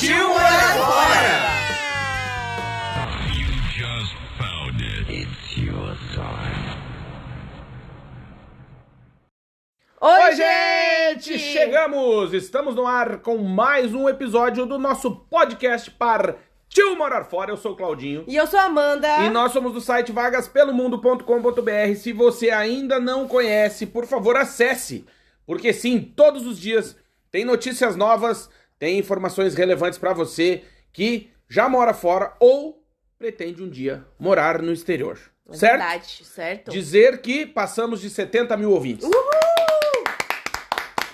Partiu morar fora! Oi, gente! Chegamos! Estamos no ar com mais um episódio do nosso podcast Partiu Morar Fora. Eu sou o Claudinho. E eu sou a Amanda. E nós somos do site vagaspelomundo.com.br. Se você ainda não conhece, por favor, acesse. Porque sim, todos os dias tem notícias novas, tem informações relevantes para você que já mora fora ou pretende um dia morar no exterior. É certo? Verdade, certo. Dizer que passamos de 70 mil ouvintes.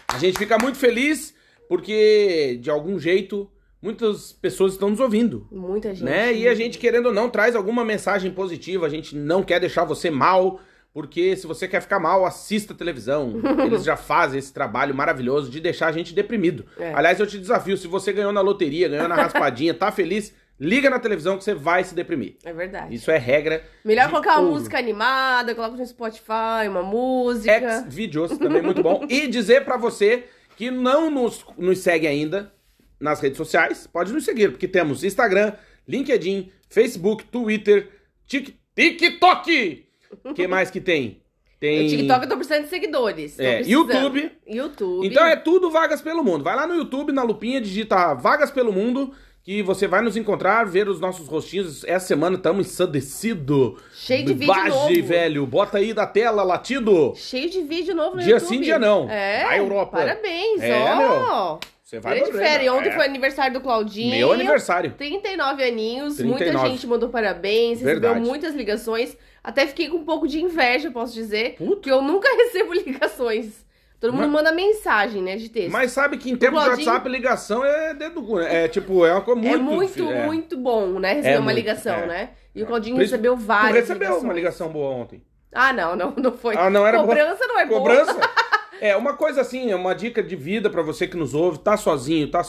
A gente fica muito feliz porque, de algum jeito, muitas pessoas estão nos ouvindo. Muita gente. Né? E a gente, querendo ou não, traz alguma mensagem positiva. A gente não quer deixar você mal, porque se você quer ficar mal, assista televisão. Eles já fazem esse trabalho maravilhoso de deixar a gente deprimido. É. Aliás, eu te desafio: se você ganhou na loteria, ganhou na raspadinha, tá feliz, liga na televisão que você vai se deprimir. É verdade. Isso é regra. Melhor colocar uma ouro. música animada, coloca no Spotify, uma música. X-Videos, também muito bom. E dizer pra você que não nos, nos segue ainda nas redes sociais, pode nos seguir, porque temos Instagram, LinkedIn, Facebook, Twitter, Tik- TikTok. O que mais que tem? Tem O TikTok eu tô precisando de seguidores. É. YouTube. YouTube. Então é tudo Vagas pelo Mundo. Vai lá no YouTube, na lupinha, digita Vagas pelo Mundo, que você vai nos encontrar, ver os nossos rostinhos. Essa semana estamos ensandecidos. Cheio de vídeo Bage, novo. velho. Bota aí da tela, latido. Cheio de vídeo novo no Dia YouTube. sim, dia não. É. Vai, Europa. Parabéns, É, ó. Você vai Grande fera. E ontem É. foi aniversário do Claudinho. Meu aniversário. 39 aninhos, 39. muita gente mandou parabéns, recebeu Verdade. muitas ligações. Até fiquei com um pouco de inveja, posso dizer, Puta. porque eu nunca recebo ligações. Todo mundo Mas- manda mensagem, né, de texto. Mas sabe que em termos de Claudinho- WhatsApp, ligação é dedo do né? É tipo, é uma coisa muito... é muito, é. muito bom, né, receber É uma muito, ligação, é. né? E o Claudinho Por isso- recebeu Tu várias recebeu ligações. uma ligação boa ontem. Ah, não, não, não foi. Ah, não era boa. Cobrança não é boa. Cobrança? é, uma coisa assim, é uma dica de vida pra você que nos ouve, tá sozinho, tá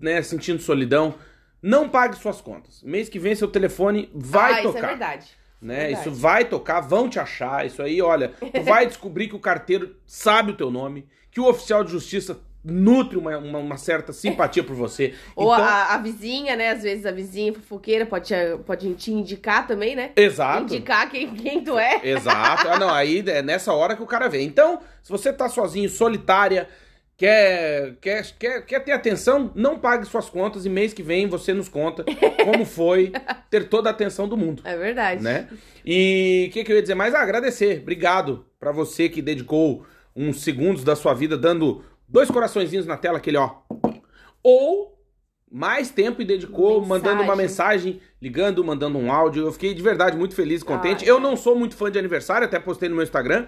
né, sentindo solidão, não pague suas contas. Mês que vem seu telefone vai ah, tocar. isso é verdade. Né? Verdade. Isso vai tocar, vão te achar. Isso aí, olha, tu vai descobrir que o carteiro sabe o teu nome, que o oficial de justiça nutre uma, uma, uma certa simpatia por você. Ou então, a, a vizinha, né? Às vezes a vizinha fofoqueira pode te, pode te indicar também, né? Exato. Indicar quem, quem tu é. Exato. Ah, não, aí é nessa hora que o cara vê. Então, se você tá sozinho, solitária, quer, quer, quer, quer ter atenção, não pague suas contas e mês que vem você nos conta como foi ter toda a atenção do mundo. É verdade. né? E o que, que eu ia dizer mais? Ah, agradecer. Obrigado pra você que dedicou uns segundos da sua vida dando dois coraçõezinhos na tela, aquele ó. Ou mais tempo e dedicou mandando uma mensagem, ligando, mandando um áudio. Eu fiquei de verdade muito feliz e contente. Ai. Eu não sou muito fã de aniversário, até postei no meu Instagram.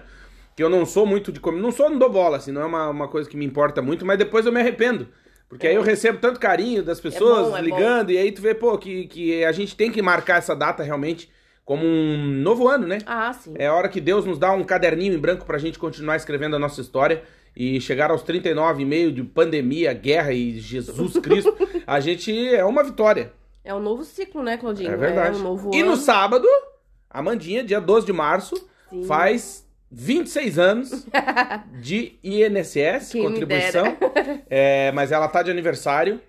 Que eu não sou muito de comer. Não sou, não dou bola, assim, não é uma, uma coisa que me importa muito, mas depois eu me arrependo. Porque aí eu recebo tanto carinho das pessoas bom, é ligando, e aí tu vê, pô, que, que a gente tem que marcar essa data realmente como um novo ano, né? Ah, sim. É a hora que Deus nos dá um caderninho em branco pra gente continuar escrevendo a nossa história e chegar aos 39 e meio de pandemia, guerra e Jesus Cristo, a gente é uma vitória. É um novo ciclo, né, Claudinho? É verdade. É um novo e ano. no sábado, a Mandinha, dia 12 de março, Sim. faz 26 anos de INSS, Quem contribuição. É, mas ela tá de aniversário.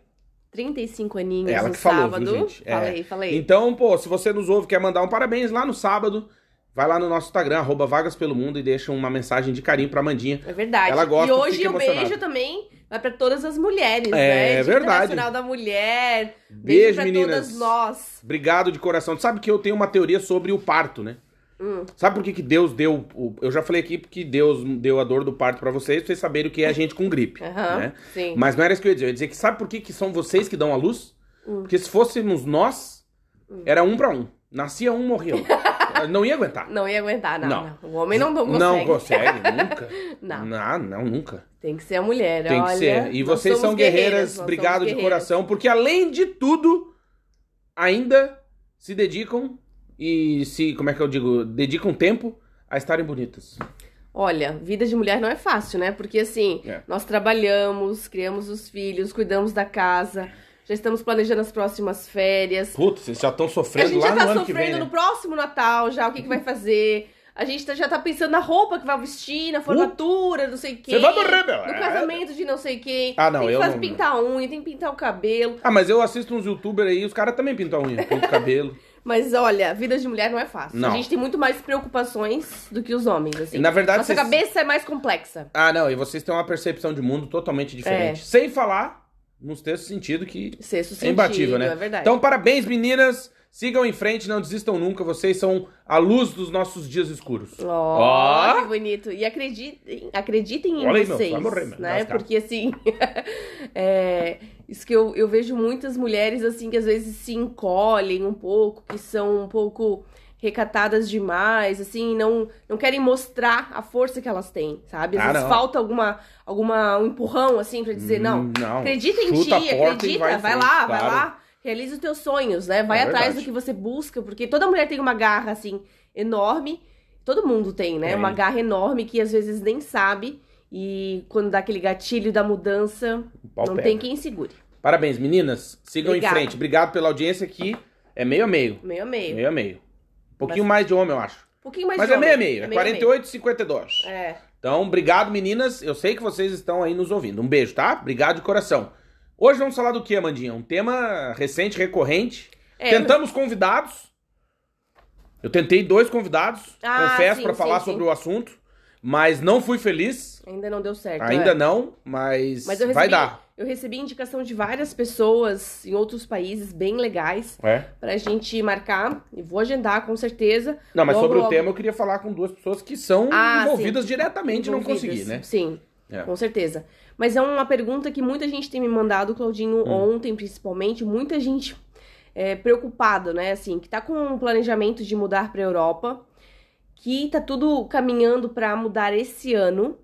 35 aninhos Ela no que falou, sábado. viu, gente? É. Falei, falei. Então, pô, se você nos ouve quer mandar um parabéns lá no sábado, vai lá no nosso Instagram, arroba Vagas Pelo Mundo, e deixa uma mensagem de carinho pra Mandinha. É verdade. Ela gosta, e hoje o beijo também vai pra todas as mulheres, É, né? Dia verdade. Internacional da Mulher. Beijo, Beijo, pra meninas. todas nós. Obrigado de coração. Tu sabe que eu tenho uma teoria sobre o parto, né? Hum. Sabe por que, que Deus deu. o- Eu já falei aqui que Deus deu a dor do parto pra vocês, pra vocês saberem o que é a gente com gripe. Aham, né? sim. Mas não era isso que eu ia dizer. Eu ia dizer que sabe por que, que são vocês que dão a luz? Hum. Porque se fôssemos nós, era um pra um. Nascia um, morria um. não ia aguentar. Não ia aguentar, não. Não. não. O homem não, não consegue. Não consegue, nunca. Não. não, não, nunca. Tem que ser a mulher, Tem olha. que ser. E vocês são guerreiras, obrigado de guerreiras. coração, porque além de tudo, ainda se dedicam e se, como é que eu digo, dedicam tempo a estarem bonitas. Olha, vida de mulher não é fácil, né? Porque assim, É. nós trabalhamos, criamos os filhos, cuidamos da casa, já estamos planejando as próximas férias. Putz, vocês já estão A sofrendo gente lá já no tá ano que sofrendo vem, no né? próximo Natal já, o que, que vai fazer. A gente tá- já tá pensando na roupa que vai vestir, na formatura, não sei quem. Você vai morrer, meu. No É. casamento de não sei quem. Ah, não, tem que eu fazer, não- pintar a unha, tem que pintar o cabelo. Ah, mas eu assisto uns youtubers aí, os caras também pintam a unha, pintam o cabelo. Mas olha, vida de mulher não é fácil. Não. A gente tem muito mais preocupações do que os homens, assim. E, na verdade, Nossa vocês- cabeça é mais complexa. Ah, não, e vocês têm uma percepção de mundo totalmente diferente. É. Sem falar nos textos sentido que Sexto é sentido, imbatível, né? É verdade. Então, parabéns, meninas. Sigam em frente, não desistam nunca. Vocês são a luz dos nossos dias escuros. Ó, Ó. que bonito. E acreditem, acreditem em Olha aí, meu, vocês, vai morrer, meu, né? lascar. Porque assim, é, isso que eu, eu vejo muitas mulheres assim que às vezes se encolhem um pouco, que são um pouco recatadas demais, assim, não não querem mostrar a força que elas têm, sabe? Às Ah, vezes não. falta alguma alguma um empurrão assim pra dizer, não, Hum, não. acredita em ti, acredita, vai vai, lá, frente, vai claro. lá. Realiza os teus sonhos, né? Vai É atrás verdade. do que você busca, porque toda mulher tem uma garra, assim, enorme. Todo mundo tem, né? Tem. Uma garra enorme que às vezes nem sabe. E quando dá aquele gatilho da mudança, não tem quem segure. Parabéns, meninas. Sigam em frente. Obrigado pela audiência aqui. É meio a meio. Meio a meio. Meio a meio. Um pouquinho mais de homem, eu acho. Um pouquinho mais Mas de é homem. meio. É meio a meio. 48 e 52. É. Então, obrigado, meninas. Eu sei que vocês estão aí nos ouvindo. Um beijo, tá? Obrigado de coração. Hoje vamos falar do que, Amandinha? Um tema recente, recorrente. É, Tentamos convidados. Eu tentei dois convidados, Ah, confesso, sim, pra sim, falar sim. sobre o assunto. Mas não fui feliz. Ainda não deu certo. Ainda é. não, mas, Mas recebi, vai dar. eu recebi indicação de várias pessoas em outros países bem legais É. pra gente marcar. E vou agendar com certeza. Não, mas Logo, sobre o logo. tema eu queria falar com duas pessoas que são Ah, envolvidas diretamente e não Envolvidas. consegui, né? Sim, É. com certeza. Mas é uma pergunta que muita gente tem me mandado, Claudinho, Hum. ontem principalmente. Muita gente é, preocupada, né? Assim, que tá com um planejamento de mudar pra Europa, que tá tudo caminhando pra mudar esse ano.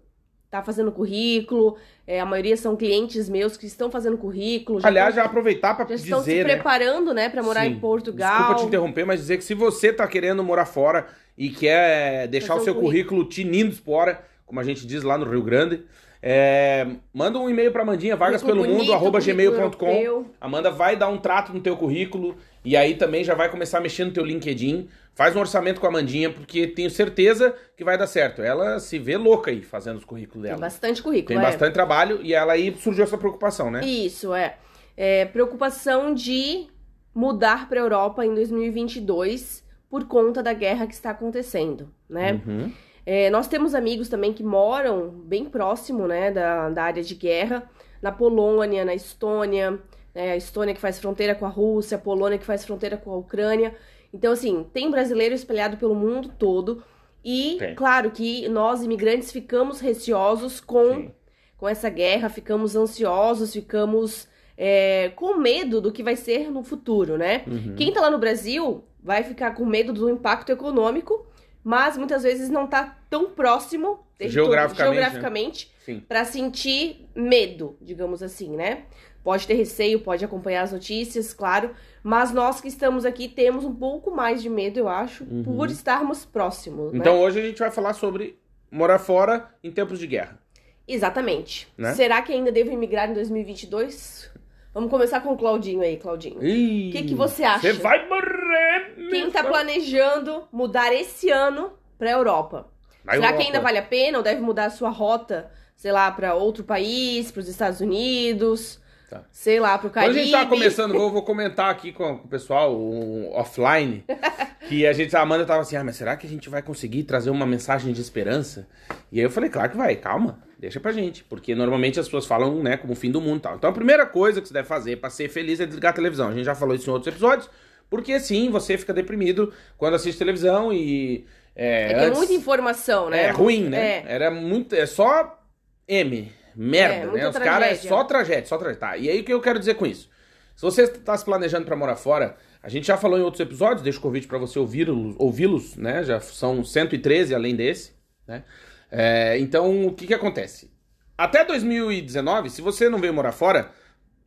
Tá fazendo currículo, é, a maioria são clientes meus que estão fazendo currículo. já Aliás, estão- já aproveitar pra já estão se dizer, né? preparando, né, pra morar Sim. em Portugal. Desculpa te interromper, mas dizer que se você tá querendo morar fora e quer deixar Fazer o um seu currículo tinindo fora, como a gente diz lá no Rio Grande, é, manda um e-mail pra Amandinha, vagas Currículo pelo mundo, arroba gmail.com. Amanda vai dar um trato no teu currículo e aí também já vai começar mexer no teu LinkedIn. Faz um orçamento com a Amandinha, porque tenho certeza que vai dar certo. Ela se vê louca aí fazendo os currículos Tem dela. bastante currículo, Tem é. bastante trabalho e ela aí surgiu essa preocupação, né? Isso, é. É, Preocupação de mudar para a Europa em 2022 por conta da guerra que está acontecendo, né? Uhum. É, nós temos amigos também que moram bem próximo, né, da, da área de guerra, na Polônia, na Estônia, né, a Estônia que faz fronteira com a Rússia, a Polônia que faz fronteira com a Ucrânia. Então, assim, tem brasileiro espalhado pelo mundo todo. E, Tem. claro que nós, imigrantes, ficamos receosos com Sim. com essa guerra, ficamos ansiosos, ficamos é, com medo do que vai ser no futuro, né? Uhum. Quem tá lá no Brasil vai ficar com medo do impacto econômico, mas muitas vezes não tá tão próximo Geograficamente, né? geograficamente Sim. para sentir medo, digamos assim, né? Pode ter receio, pode acompanhar as notícias, claro, mas nós que estamos aqui temos um pouco mais de medo, eu acho, Uhum. por estarmos próximos, né? Então hoje a gente vai falar sobre morar fora em tempos de guerra. Exatamente. Né? Será que ainda devo emigrar em 2022? Vamos começar com o Claudinho aí, Claudinho. O que que você acha? Você vai morrer! Quem tá planejando mudar esse ano pra Europa? Na Será Europa. que ainda vale a pena ou deve mudar a sua rota, sei lá, pra outro país, pros Estados Unidos, Tá. sei lá, pro Quando Caribe? a gente tá começando, vou, vou comentar aqui com, com o pessoal um, offline, que a gente, a Amanda tava assim, ah, mas será que a gente vai conseguir trazer uma mensagem de esperança? E aí eu falei, claro que vai, calma, deixa pra gente, porque normalmente as pessoas falam, né, como o fim do mundo e tal. Então a primeira coisa que você deve fazer pra ser feliz é desligar a televisão. A gente já falou isso em outros episódios, porque sim, você fica deprimido quando assiste televisão e... É, É que é antes- muita informação, né? É ruim, né? É. Era muito. É só M. Merda, É, né? Os caras é tragédia. só tragédia, só tragédia. Tá. E aí o que eu quero dizer com isso? Se você está se planejando para morar fora, A gente já falou em outros episódios, deixo o convite para você ouvi-los, ouvi-los, né? Já são 113 além desse, né? É, então, o que que acontece? Até 2019, se você não veio morar fora,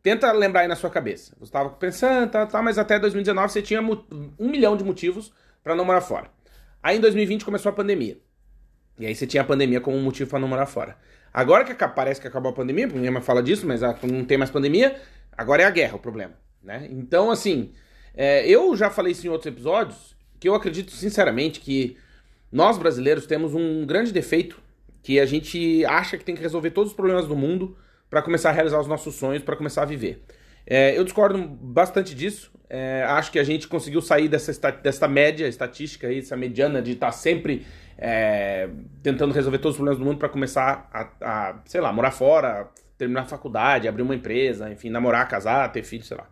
tenta lembrar aí na sua cabeça. Você estava pensando, tá, tá, mas até 2019 você tinha um milhão de motivos para não morar fora. Aí em 2020 começou a pandemia. E aí você tinha a pandemia como motivo para não morar fora. Agora que parece que acabou a pandemia, ninguém mais fala disso, mas não tem mais pandemia, agora é a guerra o problema, né? Então, assim, é, eu já falei isso em outros episódios, que eu acredito sinceramente que nós brasileiros temos um grande defeito, que a gente acha que tem que resolver todos os problemas do mundo para começar a realizar os nossos sonhos, para começar a viver. É, eu discordo bastante disso. É, acho que a gente conseguiu sair dessa, dessa média estatística aí, essa mediana de estar tá sempre é, tentando resolver todos os problemas do mundo para começar a, a, sei lá, morar fora, terminar a faculdade, abrir uma empresa, enfim, namorar, casar, ter filho, sei lá.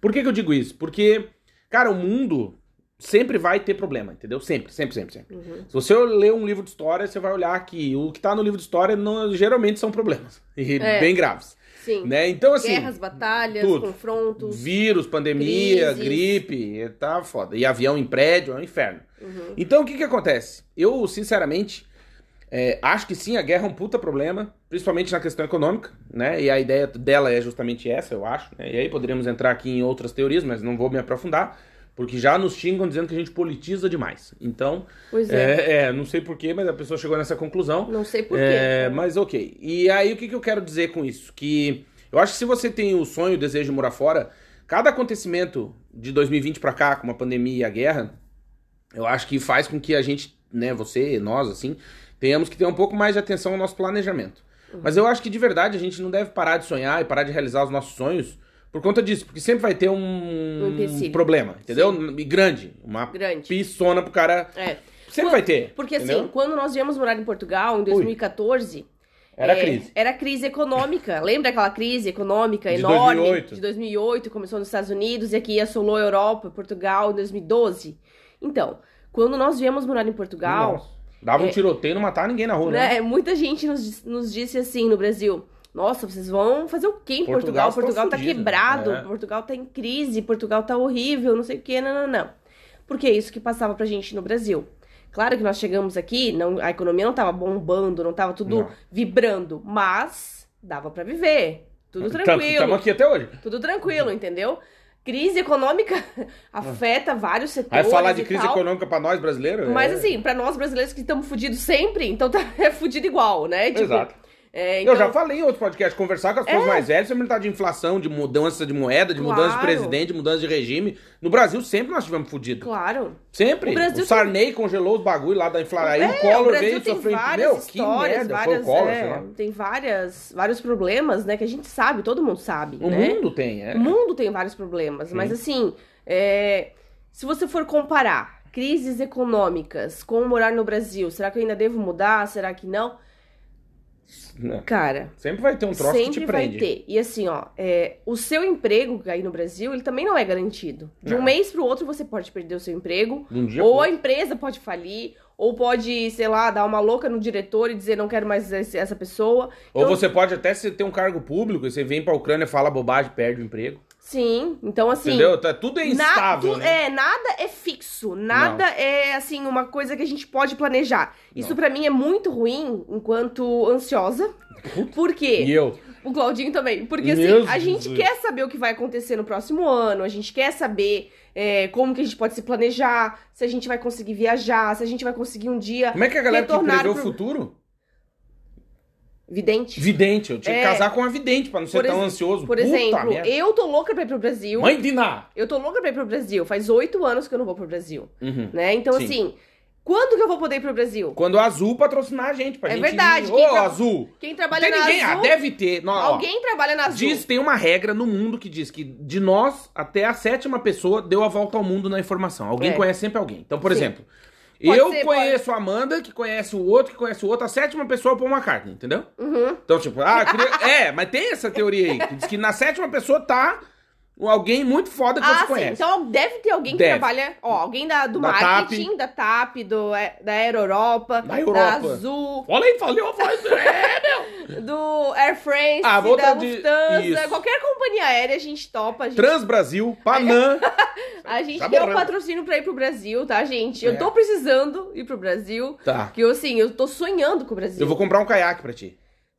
Por que, que eu digo isso? Porque, cara, o mundo sempre vai ter problema, entendeu? Sempre, sempre, sempre, sempre. Uhum. Se você ler um livro de história, você vai olhar que o que tá no livro de história não, geralmente são problemas. E é. bem graves. Sim. Né? Então, assim. Guerras, batalhas, tudo. confrontos. Vírus, pandemia, crises. gripe, tá foda. E avião em prédio, é um inferno. Uhum. Então, o que que acontece? Eu, sinceramente, é, acho que sim, a guerra é um puta problema, principalmente na questão econômica, né? E a ideia dela é justamente essa, eu acho. Né? E aí poderíamos entrar aqui em outras teorias, mas não vou me aprofundar, porque já nos xingam dizendo que a gente politiza demais. Então, pois é. é, é não sei porquê, mas a pessoa chegou nessa conclusão. Não sei porquê. É, mas ok. E aí o que, que eu quero dizer com isso? Que eu acho que se você tem o sonho, o desejo de morar fora, cada acontecimento de 2020 para cá, como a pandemia e a guerra, eu acho que faz com que a gente, né, você, nós, assim, tenhamos que ter um pouco mais de atenção ao nosso planejamento. Uhum. Mas eu acho que de verdade a gente não deve parar de sonhar e parar de realizar os nossos sonhos por conta disso, porque sempre vai ter um, um problema, entendeu? Sim. E grande, uma grande. pissona pro cara. É. Sempre quando, vai ter. Porque entendeu? assim, quando nós viemos morar em Portugal em 2014, Ui. Era é, crise. Era crise econômica. Lembra aquela crise econômica de enorme 2008. de 2008? Começou nos Estados Unidos e aqui assolou a Europa, Portugal, em 2012. Então, quando nós viemos morar em Portugal. Nossa. Dava um é, tiroteio e não matava ninguém na rua, né? né? Muita gente nos, nos disse assim no Brasil. Nossa, vocês vão fazer o quê em Portugal? Portugal, Portugal tá, quebrado, é. Portugal tá em crise, Portugal tá horrível, não sei o quê, não, não, não. Porque é isso que passava pra gente no Brasil. Claro que nós chegamos aqui, não, a economia não tava bombando, não tava tudo não. vibrando, mas dava para viver. Tudo tranquilo. Estamos aqui até hoje. Tudo tranquilo, entendeu? Crise econômica afeta vários setores. Vai falar de crise tal. econômica para nós brasileiros? Mas é. assim, para nós brasileiros que estamos fudidos sempre, então tá, é fudido igual, né? Tipo, Exato. É, então... Eu já falei em outro podcast, conversar com as pessoas é. mais velhas sobre tá de inflação, de mudança de moeda, de claro. mudança de presidente, de mudança de regime. No Brasil sempre nós tivemos fudido. Claro. Sempre. O, Brasil o Sarney tem... congelou os bagulho lá da inflação. Aí é, o Collor o veio e sofreu. Meu, que merda. Várias, Foi o Collor, é, Tem várias, vários problemas, né, que a gente sabe, todo mundo sabe. O né? mundo tem, é. O mundo tem vários problemas, Sim. mas assim, é, se você for comparar crises econômicas com morar no Brasil, será que eu ainda devo mudar? Será que não? Cara. Sempre vai ter um troço que te prende. Sempre vai ter. E assim, ó, é, o seu emprego aí no Brasil, ele também não é garantido. De não. um mês pro outro você pode perder o seu emprego. Um dia ou a empresa pode falir. Ou pode, sei lá, dar uma louca no diretor e dizer não quero mais essa pessoa. Então, ou você pode até ter um cargo público e você vem pra Ucrânia, fala bobagem, perde o emprego. Sim, então assim. Entendeu? Tá, tudo é instável. Na, tu, né? É, nada é fixo. Nada não. é, assim, uma coisa que a gente pode planejar. Isso para mim é muito ruim enquanto ansiosa. Por quê? E eu? O Claudinho também. Porque assim, a gente quer saber o que vai acontecer no próximo ano, a gente quer saber é, como que a gente pode se planejar, se a gente vai conseguir viajar, se a gente vai conseguir um dia. Como é que a galera que prevê pro... o futuro? Vidente. Vidente, eu tinha é, que casar com uma vidente pra não ser tão ansioso. Por Puta exemplo, merda. eu tô louca pra ir pro Brasil. Mãe de Ná! Eu tô louca pra ir pro Brasil. Faz oito anos que eu não vou pro Brasil. Uhum. Né? Então, Sim. assim, quando que eu vou poder ir pro Brasil? Quando a Azul patrocinar a gente, pra é gente verdade. Ô, tra... Azul! Quem trabalha na ninguém... Azul... Ah, deve ter. Não, alguém ó, trabalha na Azul. Diz, tem uma regra no mundo que diz que de nós até a sétima pessoa deu a volta ao mundo na informação. Alguém é. conhece sempre alguém. Então, por Sim. exemplo... Pode eu ser, conheço a Amanda, que conhece o outro, que conhece o outro, a sétima pessoa é uma carta, entendeu? Uhum. Então, tipo, ah, queria... é, mas tem essa teoria aí, que diz que na sétima pessoa tá alguém muito foda que ah, você sim. conhece. Então deve ter alguém deve. que trabalha, ó, alguém da, do da marketing, TAP. da TAP, do, é, da Aero Europa, da, Europa. da Azul. Olha aí, falei a voz, é, meu! do Air France, Ah, da tá de- Lufthansa, isso. qualquer companhia aérea a gente topa. A gente, Transbrasil, Panam. a gente Tá quer um patrocínio pra ir pro Brasil, tá, gente? É. Eu tô precisando ir pro Brasil. Tá. Que eu, assim, eu tô sonhando com o Brasil. Eu vou comprar um caiaque pra ti.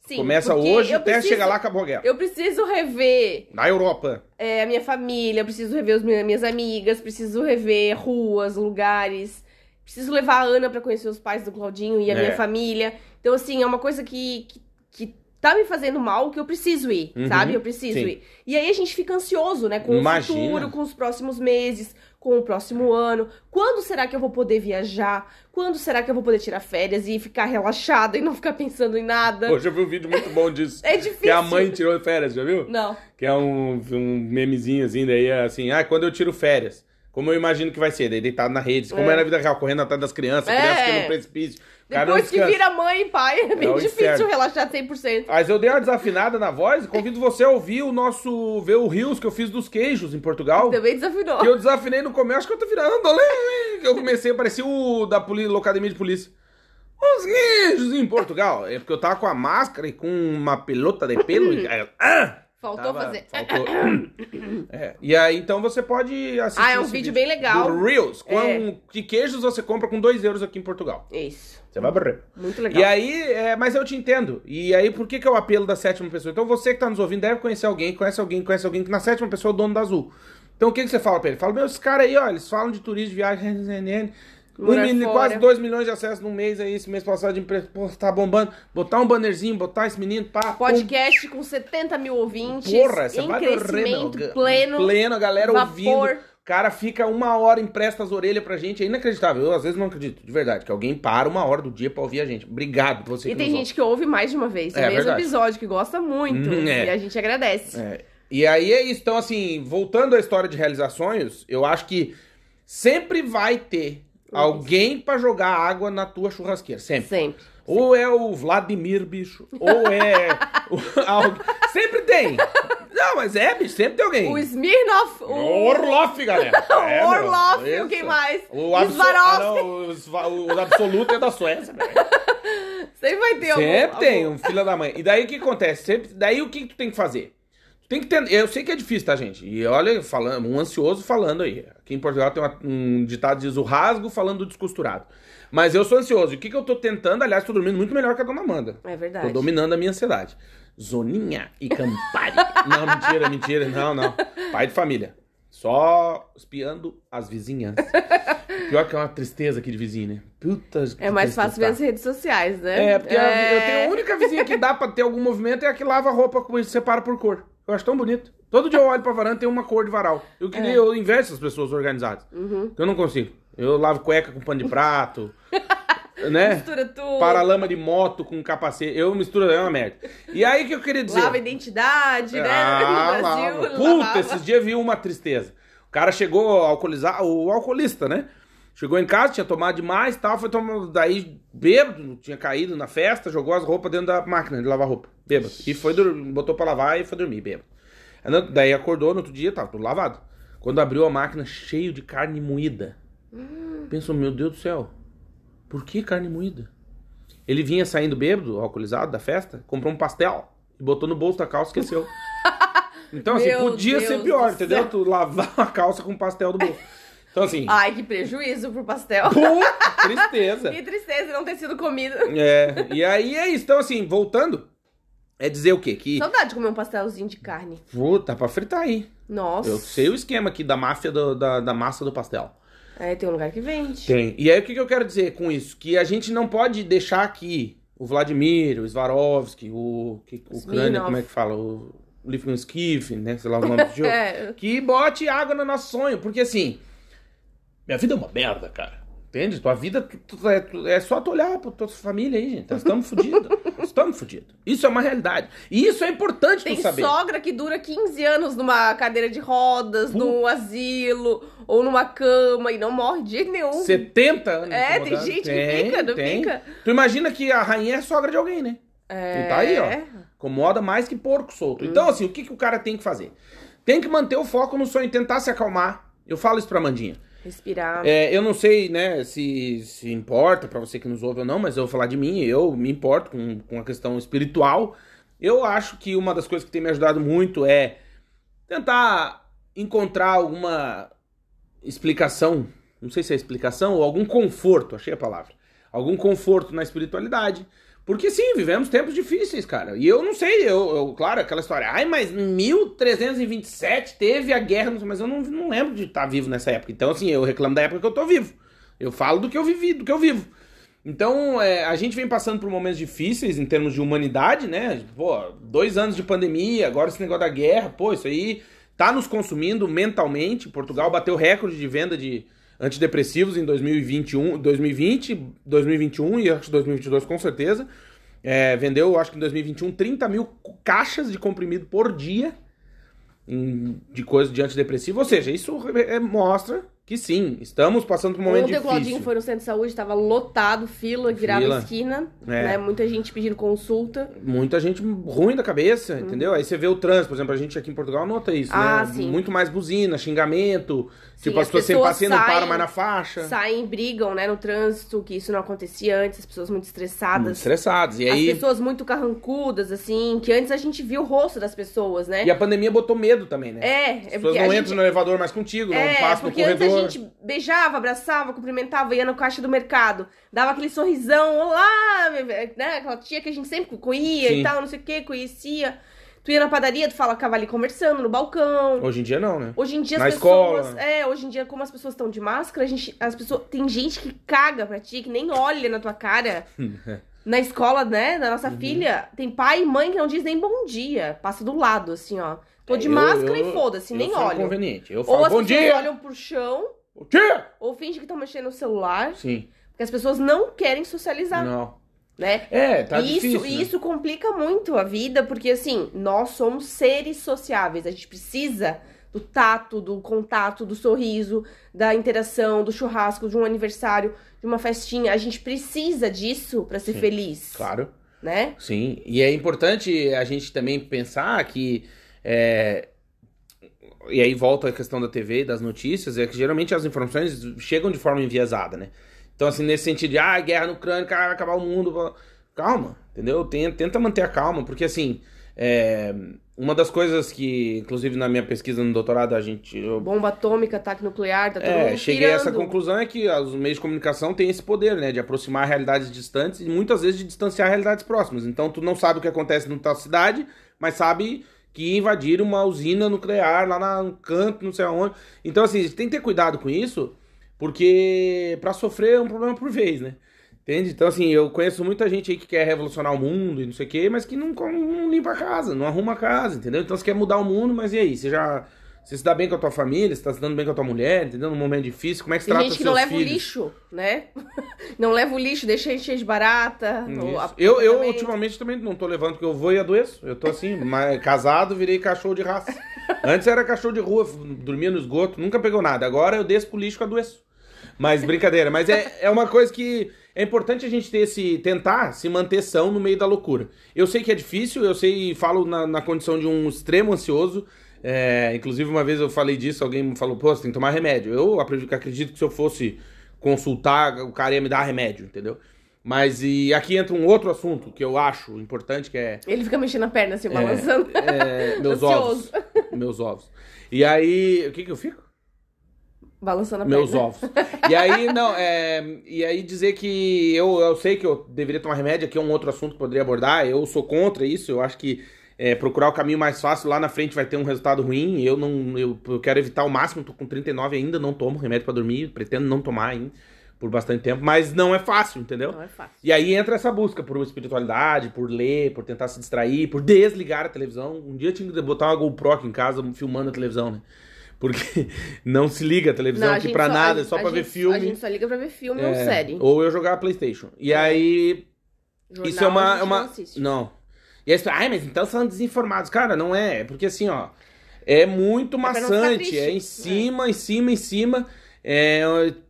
Sim, Começa hoje até preciso- chegar lá, acabou a guerra. Eu preciso rever Na Europa. é, a minha família, eu preciso rever as minhas, amigas, preciso rever ruas, lugares. Preciso levar a Ana pra conhecer os pais do Claudinho e a É. minha família. Então, assim, é uma coisa que, que, que tá me fazendo mal, que eu preciso ir, Uhum, sabe? Eu preciso sim. ir. E aí a gente fica ansioso, né? Com Imagina. o futuro, com os próximos meses, com o próximo ano. Quando será que eu vou poder viajar? Quando será que eu vou poder tirar férias e ficar relaxada e não ficar pensando em nada? Hoje eu vi um vídeo muito bom disso. É difícil. Que a mãe tirou férias, já viu? Não. Que é um, um memezinho assim, daí é assim, ah, quando eu tiro férias. Como eu imagino que vai ser, daí deitado na rede, como É. é, na vida real, correndo atrás das crianças, É. crianças que no precipício. Depois que vira mãe e pai, é bem É difícil inferno. relaxar 100%. Mas eu dei uma desafinada na voz e convido você a ouvir o nosso. ver o Rios que eu fiz dos queijos em Portugal. Também desafinou. Que eu desafinei no começo, acho que eu tô virando. que Eu comecei a parecer o da poli, Locademia de Polícia. Os queijos em Portugal. É porque eu tava com a máscara e com uma pelota de pelo. e, ah! Faltou Tava- fazer. faltou. É, E aí, então você pode assistir. Ah, é um esse vídeo bem legal. Do Reels. Com É. Que queijos você compra com 2 euros aqui em Portugal. Isso. Você vai morrer. Muito legal. E aí, é, mas eu te entendo. E aí, por que, que é o apelo da sétima pessoa? Então você que tá nos ouvindo deve conhecer alguém, conhece alguém, conhece alguém que na sétima pessoa é o dono da Azul. Então o que, que você fala pra ele? Fala, meu, esses caras aí, ó, eles falam de turismo, de viagem, um quase 2 milhões de acessos num mês aí, esse mês passado de empresa. Pô, tá bombando. Botar um bannerzinho, botar esse menino, pá. pum. Podcast com 70 mil ouvintes. Porra, você em vai crescimento pleno. Pleno, a galera vapor. ouvindo. O cara fica uma hora, empresta as orelhas pra gente. É inacreditável. Eu às vezes não acredito, de verdade, que alguém para uma hora do dia pra ouvir a gente. Obrigado por você E que tem gente que ouve mais de uma vez. É, o mesmo verdade. episódio, que gosta muito. Hum, é. E a gente agradece. É. E aí é isso. Então, assim, voltando à história de realizar sonhos, eu acho que sempre vai ter alguém pra jogar água na tua churrasqueira. Sempre. Sempre. Ou é o Vladimir, bicho. Ou é. Sempre tem. Não, mas é, bicho, sempre tem alguém. O Smirnoff. O O, Orloff, galera. o É, meu, Orloff. isso. Quem mais? O. Swarovski. ah, o, o absoluto é da Suécia, velho. Sempre vai ter algum. Sempre tem algum. um filho da mãe. E daí o que acontece? Sempre, daí o que, que tu tem que fazer? Tu tem que ter. Eu sei que é difícil, tá, gente? E olha, falando, um ansioso falando aí. Aqui em Portugal tem uma- um ditado que diz o rasgo falando do descosturado. Mas eu sou ansioso. E o que, que eu tô tentando? Aliás, tô dormindo muito melhor que a dona Amanda. É verdade. Tô dominando a minha ansiedade. Zoninha e Campari. não, mentira, mentira. Não, não. Pai de família. Só espiando as vizinhas. Pior que é uma tristeza aqui de vizinho, né? Puta É mais fácil ver as redes sociais, né? é, porque a- eu tenho a única vizinha que dá pra ter algum movimento é a que lava a roupa e separa por cor. Eu acho tão bonito. Todo dia eu olho pra varanda e tem uma cor de varal. Eu queria, É. eu invejo essas pessoas organizadas. Uhum. Eu não consigo. Eu lavo cueca com pano de prato, né? Mistura tudo. Paralama de moto com capacete. Eu misturo, é uma merda. E aí que eu queria dizer? Lava identidade, né? Ah, no Brasil. lava. Puta, lavava. esses dias vi uma tristeza. O cara chegou alcoolizado, o alcoolista, né? Chegou em casa, tinha tomado demais e tal, foi tomar, daí bêbado, tinha caído na festa, jogou as roupas dentro da máquina de lavar roupa, bêbado. E foi, botou pra lavar e foi dormir, bêbado. Daí acordou no outro dia, tava tudo lavado. Quando abriu a máquina, cheio de carne moída. Pensou, meu Deus do céu, por que carne moída? Ele vinha saindo bêbado, alcoolizado da festa, comprou um pastel e botou no bolso da calça e esqueceu. Então, assim, Meu podia ser Deus pior, do entendeu? céu. Tu lavar uma calça com pastel do bolso. Então, assim, Ai, que prejuízo pro pastel. puta, tristeza. Que tristeza não ter sido comido. É, e aí é isso. Então, assim, voltando, é dizer o quê? Que, Saudade de comer um pastelzinho de carne. puta, pra fritar aí. Nossa. Eu sei o esquema aqui da máfia do- da, da massa do pastel. É, tem um lugar que vende. Tem. E aí o que, que eu quero dizer com isso? Que a gente não pode deixar aqui o Vladimir, o Swarovski, o. Que, o. Ucrânia, como é que fala? O Liefenskiff, né? Sei lá o nome do jogo. É. Que bote água no nosso sonho. Porque assim. Minha vida é uma merda, cara. Entende? Tua vida tu- tu- é, tu- é só tu olhar pra tua família aí, gente. Nós estamos fodidos. Estamos fodidos. Isso é uma realidade. E isso é importante Tem tu saber. sogra que dura 15 anos numa cadeira de rodas, num asilo ou numa cama e não morre de jeito nenhum. 70 anos. É, tem gente que fica, não fica? Tu imagina que a rainha é sogra de alguém, né? É. E tá aí, ó. Incomoda mais que porco solto. Hum. Então, assim, o que, que o cara tem que fazer? Tem que manter o foco no sonho, tentar se acalmar. Eu falo isso pra Mandinha. Respirar. É, eu não sei, né, se, se importa pra você que nos ouve ou não, mas eu vou falar de mim, eu me importo com, com a questão espiritual. Eu acho que uma das coisas que tem me ajudado muito é tentar encontrar alguma explicação, não sei se é explicação, ou algum conforto, achei a palavra. Algum conforto na espiritualidade. Porque sim, vivemos tempos difíceis, cara. E eu não sei, eu, eu claro, aquela história, ai, mas em 1327 teve a guerra, mas eu não, não lembro de estar vivo nessa época. Então, assim, eu reclamo da época que eu tô vivo. Eu falo do que eu vivi, do que eu vivo. Então, é, a gente vem passando por momentos difíceis em termos de humanidade, né? Pô, dois anos de pandemia, agora esse negócio da guerra, pô, isso aí tá nos consumindo mentalmente. Portugal bateu recorde de venda de antidepressivos em 2021, 2020, 2021 e acho que 2022 com certeza. É, vendeu, acho que em 2021, 30 mil caixas de comprimido por dia em, de coisa de antidepressivo. Ou seja, isso é, mostra que sim, estamos passando por um momento Ontem o difícil. Claudinho foi no centro de saúde, estava lotado, fila, virava Fila. esquina, É. né? Muita gente pedindo consulta. Muita gente ruim da cabeça, entendeu? Aí você vê o trânsito, por exemplo, a gente aqui em Portugal nota isso. Ah, né? sim. Muito mais buzina, xingamento, Sim, tipo, as as pessoas sem pessoas paciência não param mais na faixa. Saem brigam, né, no trânsito, que isso não acontecia antes, as pessoas muito Muito estressadas. E As aí. pessoas muito carrancudas, assim, que antes a gente via o rosto das pessoas, né? E a pandemia botou medo também, né? É, As é pessoas não a entram gente... no elevador mais contigo, não É, passam no corredor. A gente beijava, abraçava, cumprimentava, ia no caixa do mercado, dava aquele sorrisão, olá, né? Aquela tia que a gente sempre conhecia Sim. e tal, não sei o que, conhecia. Tu ia na padaria, tu fala, ficava ali conversando no balcão. Hoje em dia não, né? Hoje em dia as Na pessoas. escola. É, hoje em dia, como as pessoas estão de máscara, a gente, as pessoas. Tem gente que caga pra ti, que nem olha na tua cara. Na escola, né, da Uhum. nossa filha, tem pai e mãe que não diz nem bom dia. Passa do lado, assim, ó. Tô de Eu- máscara eu- e foda-se, nem sou olham. inconveniente. Eu Ou falo, as bom pessoas dia! olham pro chão, Bom dia! ou fingem que estão mexendo no celular, Sim. porque as pessoas não querem socializar, Não. né? É, tá isso, difícil. e né? isso complica muito a vida, porque assim, nós somos seres sociáveis. A gente precisa do tato, do contato, do sorriso, da interação, do churrasco, de um aniversário, de uma festinha. A gente precisa disso pra ser Sim, feliz, Claro. né? Sim, e é importante a gente também pensar que. É, E aí volta a questão da TV das notícias, é que geralmente as informações chegam de forma enviesada, né? Então, assim, nesse sentido de, ah, guerra no Ucrânia, cara, vai acabar o mundo. Calma, entendeu? Tenta, tenta manter a calma, porque assim. é, Uma das coisas que, inclusive na minha pesquisa no doutorado, a gente. eu Bomba atômica, ataque nuclear, tá todo é, cheguei a essa conclusão é que os meios de comunicação têm esse poder, né, de aproximar realidades distantes e muitas vezes de distanciar realidades próximas. Então tu não sabe o que acontece na tua cidade, mas sabe que invadiram uma usina nuclear lá no canto, não sei aonde. Então assim, tem que ter cuidado com isso, porque pra sofrer é um problema por vez, né? Entende? Então, assim, eu conheço muita gente aí que quer revolucionar o mundo e não sei o quê, mas que não, não limpa a casa, não arruma a casa, entendeu? Então você quer mudar o mundo, mas e aí? Você já. Você se dá bem com a tua família, você tá se dando bem com a tua mulher, entendeu? Num momento difícil, como é que você Tem trata gente que não leva filhos? o lixo, né? não leva o lixo, deixa encher de barata. no Isso. ap- Eu, eu ultimamente também não tô levando porque eu vou e adoeço. Eu tô assim, mas casado, virei cachorro de raça. Antes era cachorro de rua, dormia no esgoto, nunca pegou nada. Agora eu desço pro lixo que adoeço. Mas brincadeira, mas é, é uma coisa que é importante a gente ter esse, tentar se manter são no meio da loucura. Eu sei que é difícil, eu sei, falo na, na condição de um extremo ansioso. É, inclusive, uma vez eu falei disso, alguém me falou, pô, você tem que tomar remédio. Eu acredito, que se eu fosse consultar, o cara ia me dar remédio, entendeu? Mas e aqui entra um outro assunto que eu acho importante, que é Ele fica mexendo a perna assim, balançando. é, meus Ansioso. ovos. Meus ovos. E aí, o que que eu fico? Balançando a Meus perna. ovos. E aí, não, é, e aí dizer que eu, eu sei que eu deveria tomar remédio, aqui é um outro assunto que eu poderia abordar, eu sou contra isso, eu acho que é, procurar o caminho mais fácil lá na frente vai ter um resultado ruim, eu não, eu, eu quero evitar o máximo, tô com 39 ainda, não tomo remédio pra dormir, pretendo não tomar ainda por bastante tempo, mas não é fácil, entendeu? Não é fácil. E aí entra essa busca por espiritualidade, por ler, por tentar se distrair, por desligar a televisão. Um dia eu tinha que botar uma GoPro aqui em casa filmando a televisão, né? Porque não se liga a televisão Não, a aqui pra só- nada, a- só a pra ver filme. A gente só liga pra ver filme ou É, série. Ou eu jogar Playstation. E aí. Jornal, isso é uma. a é uma... não assiste. Não. E aí ai, mas então são desinformados. Cara, não é. É porque assim, ó. É muito ficar maçante. É em cima, em cima, em cima. É,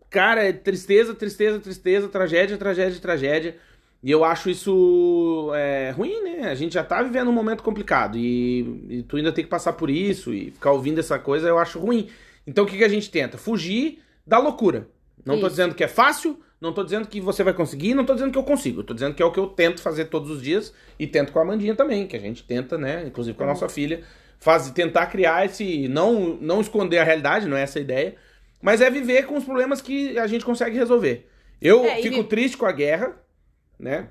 cara, é tristeza, tristeza, tristeza, tragédia, tragédia, tragédia. E eu acho isso é, ruim, né? A gente já tá vivendo um momento complicado. E, e tu ainda tem que passar por isso e ficar ouvindo essa coisa, eu acho ruim. Então o que, que a gente tenta? Fugir da loucura. Não tô Isso. dizendo que é fácil, não tô dizendo que você vai conseguir, não tô dizendo que eu consigo. Tô dizendo que é o que eu tento fazer todos os dias e tento com a Amandinha também, que a gente tenta, né, inclusive com a nossa filha, faz, tentar criar esse. Não, não esconder a realidade, não é essa a ideia, mas é viver com os problemas que a gente consegue resolver. Eu É, e fico vi- triste com a guerra, né?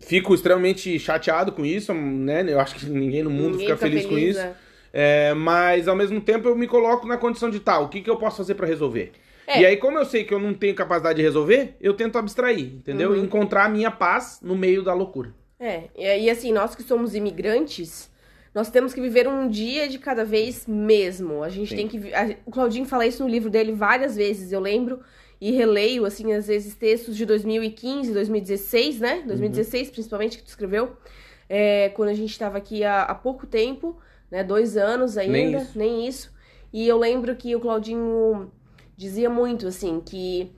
Fico extremamente chateado com isso, né? Eu acho que ninguém no mundo Ninguém fica feliz, com isso. né? É, mas ao mesmo tempo eu me coloco na condição de tal, o que, que eu posso fazer pra resolver? É. E aí, como eu sei que eu não tenho capacidade de resolver, eu tento abstrair, entendeu? Uhum. E encontrar a minha paz no meio da loucura. É, e assim, nós que somos imigrantes, nós temos que viver um dia de cada vez mesmo. A gente Sim. tem que. a- o Claudinho fala isso no livro dele várias vezes, eu lembro. E releio, assim, às vezes, textos de 2015, 2016, né? 2016, principalmente, que tu escreveu. É, quando a gente estava aqui há, há pouco tempo, né? Dois anos ainda, Nem isso. nem isso. E eu lembro que o Claudinho dizia muito, assim, que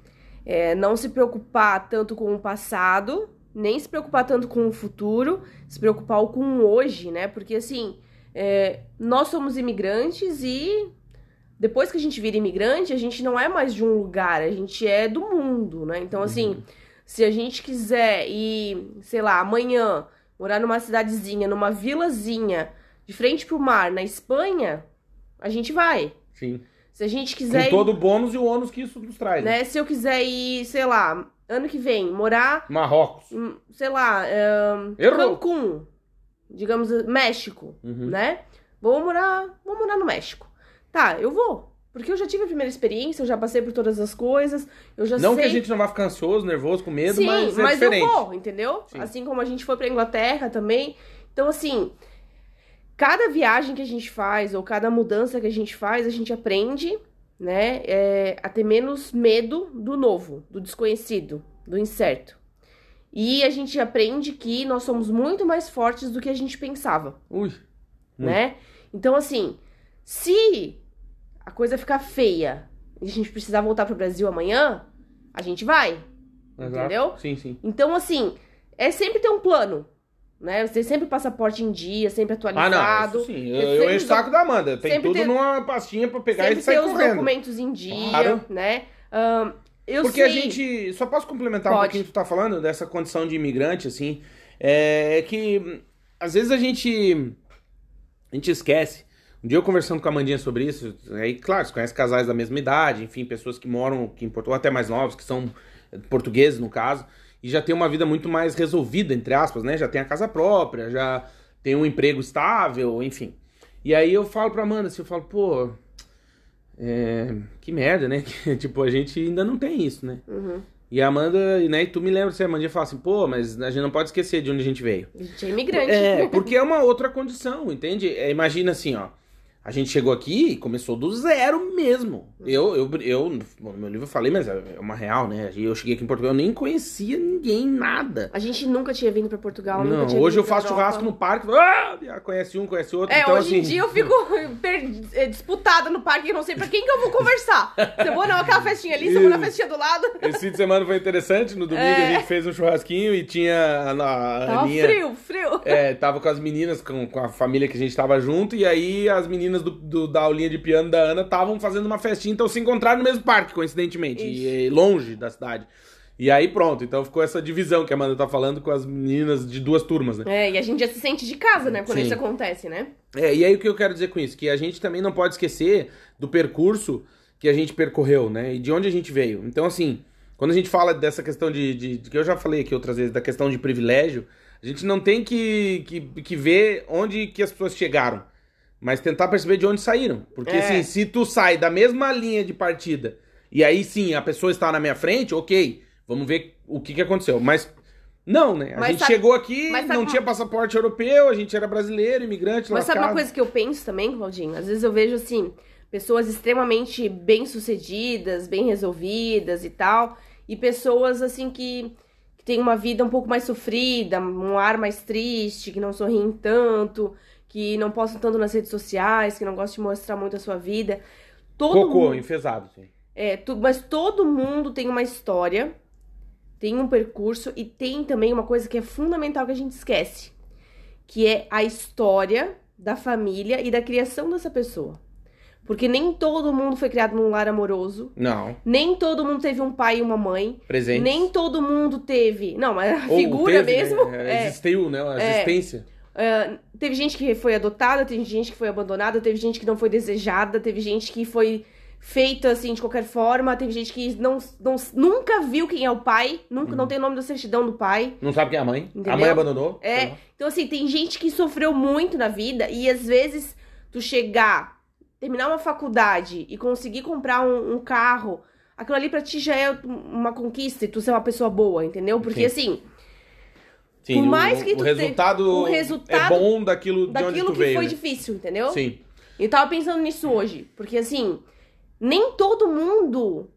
é, não se preocupar tanto com o passado, nem se preocupar tanto com o futuro, se preocupar com o hoje, né? Porque assim, é, nós somos imigrantes e depois que a gente vira imigrante, a gente não é mais de um lugar, a gente é do mundo, né? Então, assim, se a gente quiser ir, sei lá, amanhã, morar numa cidadezinha, numa vilazinha, de frente pro mar, na Espanha, a gente vai. Sim. Se a gente Com quiser ir todo o bônus e o ônus que isso nos traz. né? Se eu quiser ir, sei lá, ano que vem, morar, Marrocos. sei lá, Errou. Cancún, digamos, México, Uhum. né? Vou morar, vou morar no México. Tá, eu vou. Porque eu já tive a primeira experiência, eu já passei por todas as coisas, eu já Não sei. que a gente não vá ficar ansioso, nervoso, com medo, Sim, mas é mas eu diferente. vou, entendeu? Sim. Assim como a gente foi pra Inglaterra também. Então, assim, cada viagem que a gente faz, ou cada mudança que a gente faz, a gente aprende, né, é, a ter menos medo do novo, do desconhecido, do incerto. E a gente aprende que nós somos muito mais fortes do que a gente pensava, Ui. né? Então, assim, se a coisa ficar feia e a gente precisar voltar pro Brasil amanhã, a gente vai. Exato. Entendeu? Sim, sim. Então, assim, é sempre ter um plano, né? Você sempre passaporte em dia, sempre Ah, atualizado. não, isso sim. Eu, Eu sempre encho o saco da Amanda. Tem sempre tudo ter- numa pastinha pra pegar sempre e sair ter os correndo. documentos em dia, Claro. né? Eu Porque sei... a gente. Só posso complementar um Pode. pouquinho o que tu tá falando dessa condição de imigrante, assim. É que hum, às vezes a gente. A gente esquece. Um dia eu conversando com a Mandinha sobre isso, aí, claro, você conhece casais da mesma idade, enfim, pessoas que moram aqui em Portugal, até mais novos, que são portugueses, no caso, e já tem uma vida muito mais resolvida, entre aspas, né? Já tem a casa própria, já tem um emprego estável, enfim. E aí eu falo pra Amanda, assim, eu falo, pô, é, que merda, né? Tipo, a gente ainda não tem isso, né? Uhum. E a Amanda, né, e tu me lembra, você, a Amanda fala assim, pô, mas a gente não pode esquecer de onde a gente veio. A gente é imigrante. É, porque é uma outra condição, entende? É, imagina assim, ó. A gente chegou aqui e começou do zero mesmo. Eu, eu, eu no meu livro eu falei, mas é uma real, né? Eu cheguei aqui em Portugal, eu nem conhecia ninguém, nada. A gente nunca tinha vindo pra Portugal, nunca Não, hoje eu faço churrasco no parque, ah, conhece um, conhece outro. É, então, hoje assim, em dia eu fico é, disputada no parque e não sei pra quem que eu vou conversar. Não, aquela festinha ali, você vou na Isso. festinha do lado. Esse fim de semana foi interessante. No domingo É. a gente fez um churrasquinho e tinha a, a Tava Aninha. frio, frio. É, tava com as meninas, com, com a família que a gente tava junto, e aí as meninas do, do- da aulinha de piano da Ana estavam fazendo uma festinha, então se encontraram no mesmo parque, coincidentemente, e, e longe da cidade. E aí pronto, então ficou essa divisão que a Amanda tá falando com as meninas de duas turmas, né? É, e a gente já se sente de casa, né, quando Sim. isso acontece, né? É, e aí o que eu quero dizer com isso? Que a gente também não pode esquecer do percurso que a gente percorreu, né? E de onde a gente veio. Então, assim, quando a gente fala dessa questão de, de- de- que eu já falei aqui outras vezes, da questão de privilégio, a gente não tem que, que, que ver onde que as pessoas chegaram, mas tentar perceber de onde saíram. Porque, É. assim, se tu sai da mesma linha de partida e aí sim a pessoa está na minha frente, ok, vamos ver o que, que aconteceu. Mas. Não, né? A Mas gente sabe- chegou aqui, não uma- tinha passaporte europeu, a gente era brasileiro, imigrante, Mas sabe uma lascado. coisa que eu penso também, Claudinho? Às vezes eu vejo, assim, pessoas extremamente bem-sucedidas, bem resolvidas e tal, e pessoas, assim, que, que têm uma vida um pouco mais sofrida, um ar mais triste, que não sorriem tanto, que não postam tanto nas redes sociais, que não gostam de mostrar muito a sua vida. Todo Cocô, mundo- enfesado, sim. É, tu- mas todo mundo tem uma história, tem um percurso e tem também uma coisa que é fundamental que a gente esquece, que é a história da família e da criação dessa pessoa. Porque nem todo mundo foi criado num lar amoroso. Não. Nem todo mundo teve um pai e uma mãe. Presente. Nem todo mundo teve. Não, mas a Ou figura teve, mesmo. Né? é. Existiu, né? A É. Ah, teve gente que foi adotada, teve gente que foi abandonada, teve gente que não foi desejada, teve gente que foi feita assim de qualquer forma, teve gente que não, não- nunca viu quem é o pai, nunca não tem o nome da certidão do pai. Não sabe quem é a mãe. A Entendeu? mãe abandonou. É, então assim, tem gente que sofreu muito na vida e às vezes tu chegar, terminar uma faculdade e conseguir comprar um, um carro, aquilo ali pra ti já é uma conquista e tu ser uma pessoa boa, entendeu? Porque assim, Sim, Por o- mais que o, tu resultado o resultado é bom daquilo, de onde daquilo tu que veio. foi né? difícil, entendeu? Sim. Eu tava pensando nisso hoje, porque assim, nem todo mundo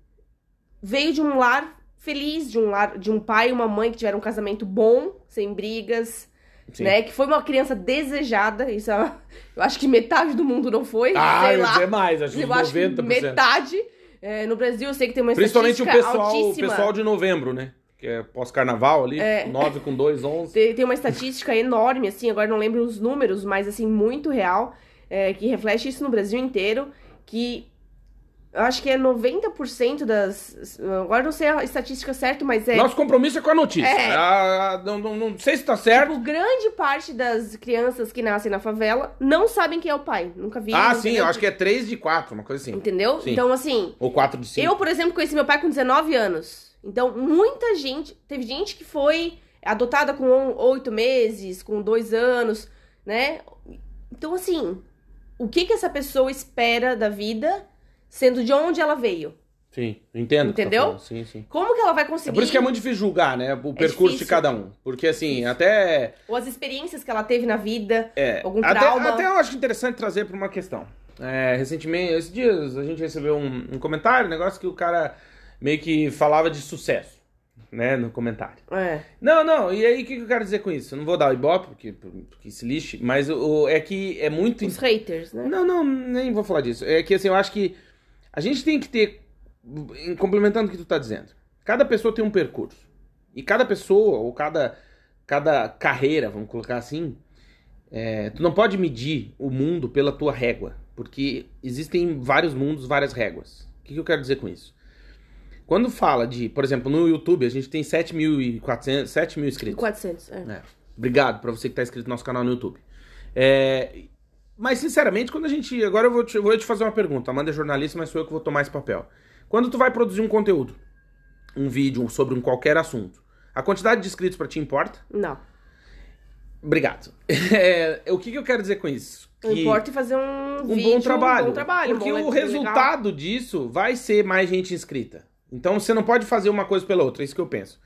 veio de um lar feliz, de um lar, de um pai e uma mãe que tiveram um casamento bom, sem brigas, sim. né? Que foi uma criança desejada, isso é, eu acho que metade do mundo não foi, Ah, sei lá. dizer mais, acho que eu uns acho que 90%. metade. É, no Brasil eu sei que tem uma Principalmente o pessoal, o altíssima. pessoal de novembro, né? Que é pós-carnaval ali, É. 9 com 2, 11. Tem, tem uma estatística enorme, assim, agora não lembro os números, mas assim, muito real, é, que reflete isso no Brasil inteiro, que eu acho que é 90% das. Agora não sei a estatística certa, mas é. Nosso compromisso é com a notícia. É. Ah, não, não, não sei se tá certo. Tipo, grande parte das crianças que nascem na favela não sabem quem é o pai. Nunca vi. ah, sim, eu acho que é 3 de 4, uma coisa assim. Entendeu? Sim. Então, assim, Ou 4 de 5. Eu, por exemplo, conheci meu pai com 19 anos. Então, muita gente. Teve gente que foi adotada com oito meses, com dois anos, né? Então, assim, o que que essa pessoa espera da vida, sendo de onde ela veio? Sim, entendo. tá Entendeu? falando, Sim, sim. Como que ela vai É conseguir. por isso que é muito difícil julgar, né? O percurso de difícil. cada um. Porque, assim, até. Ou as experiências que ela teve na vida. É, Algum até, trauma. até eu acho interessante trazer para uma questão. É, recentemente, esses dias, a gente recebeu um, um comentário, um negócio que o cara meio que falava de sucesso, né, no comentário. É. Não, não, e aí o que, que eu quero dizer com isso? Eu não vou dar o ibope, porque, porque se lixe, mas o, o- é que é muito... Os haters, né? Não, não, nem vou falar disso. É que assim, eu acho que a gente tem que ter, em- complementando o que tu tá dizendo, cada pessoa tem um percurso. E cada pessoa, ou cada, cada carreira, vamos colocar assim, é, tu não pode medir o mundo pela tua régua. Porque existem vários mundos, várias réguas. O que, que eu quero dizer com isso? Quando fala de, por exemplo, no YouTube, a gente tem 7.400, 7 mil inscritos. 400. É. É. Obrigado pra você que tá inscrito no nosso canal no YouTube. É, Mas, sinceramente, quando a gente. Agora eu vou te, vou te fazer uma pergunta. Amanda é jornalista, mas sou eu que vou tomar esse papel. Quando tu vai produzir um conteúdo, um vídeo sobre um qualquer assunto, a quantidade de inscritos pra ti importa? Não. Obrigado. É, o que, que eu quero dizer com isso? Não importa fazer um, um vídeo, bom trabalho. Um bom trabalho. um Porque bom o legal. resultado disso vai ser mais gente inscrita. Então você não pode fazer uma coisa pela outra, é isso que eu penso.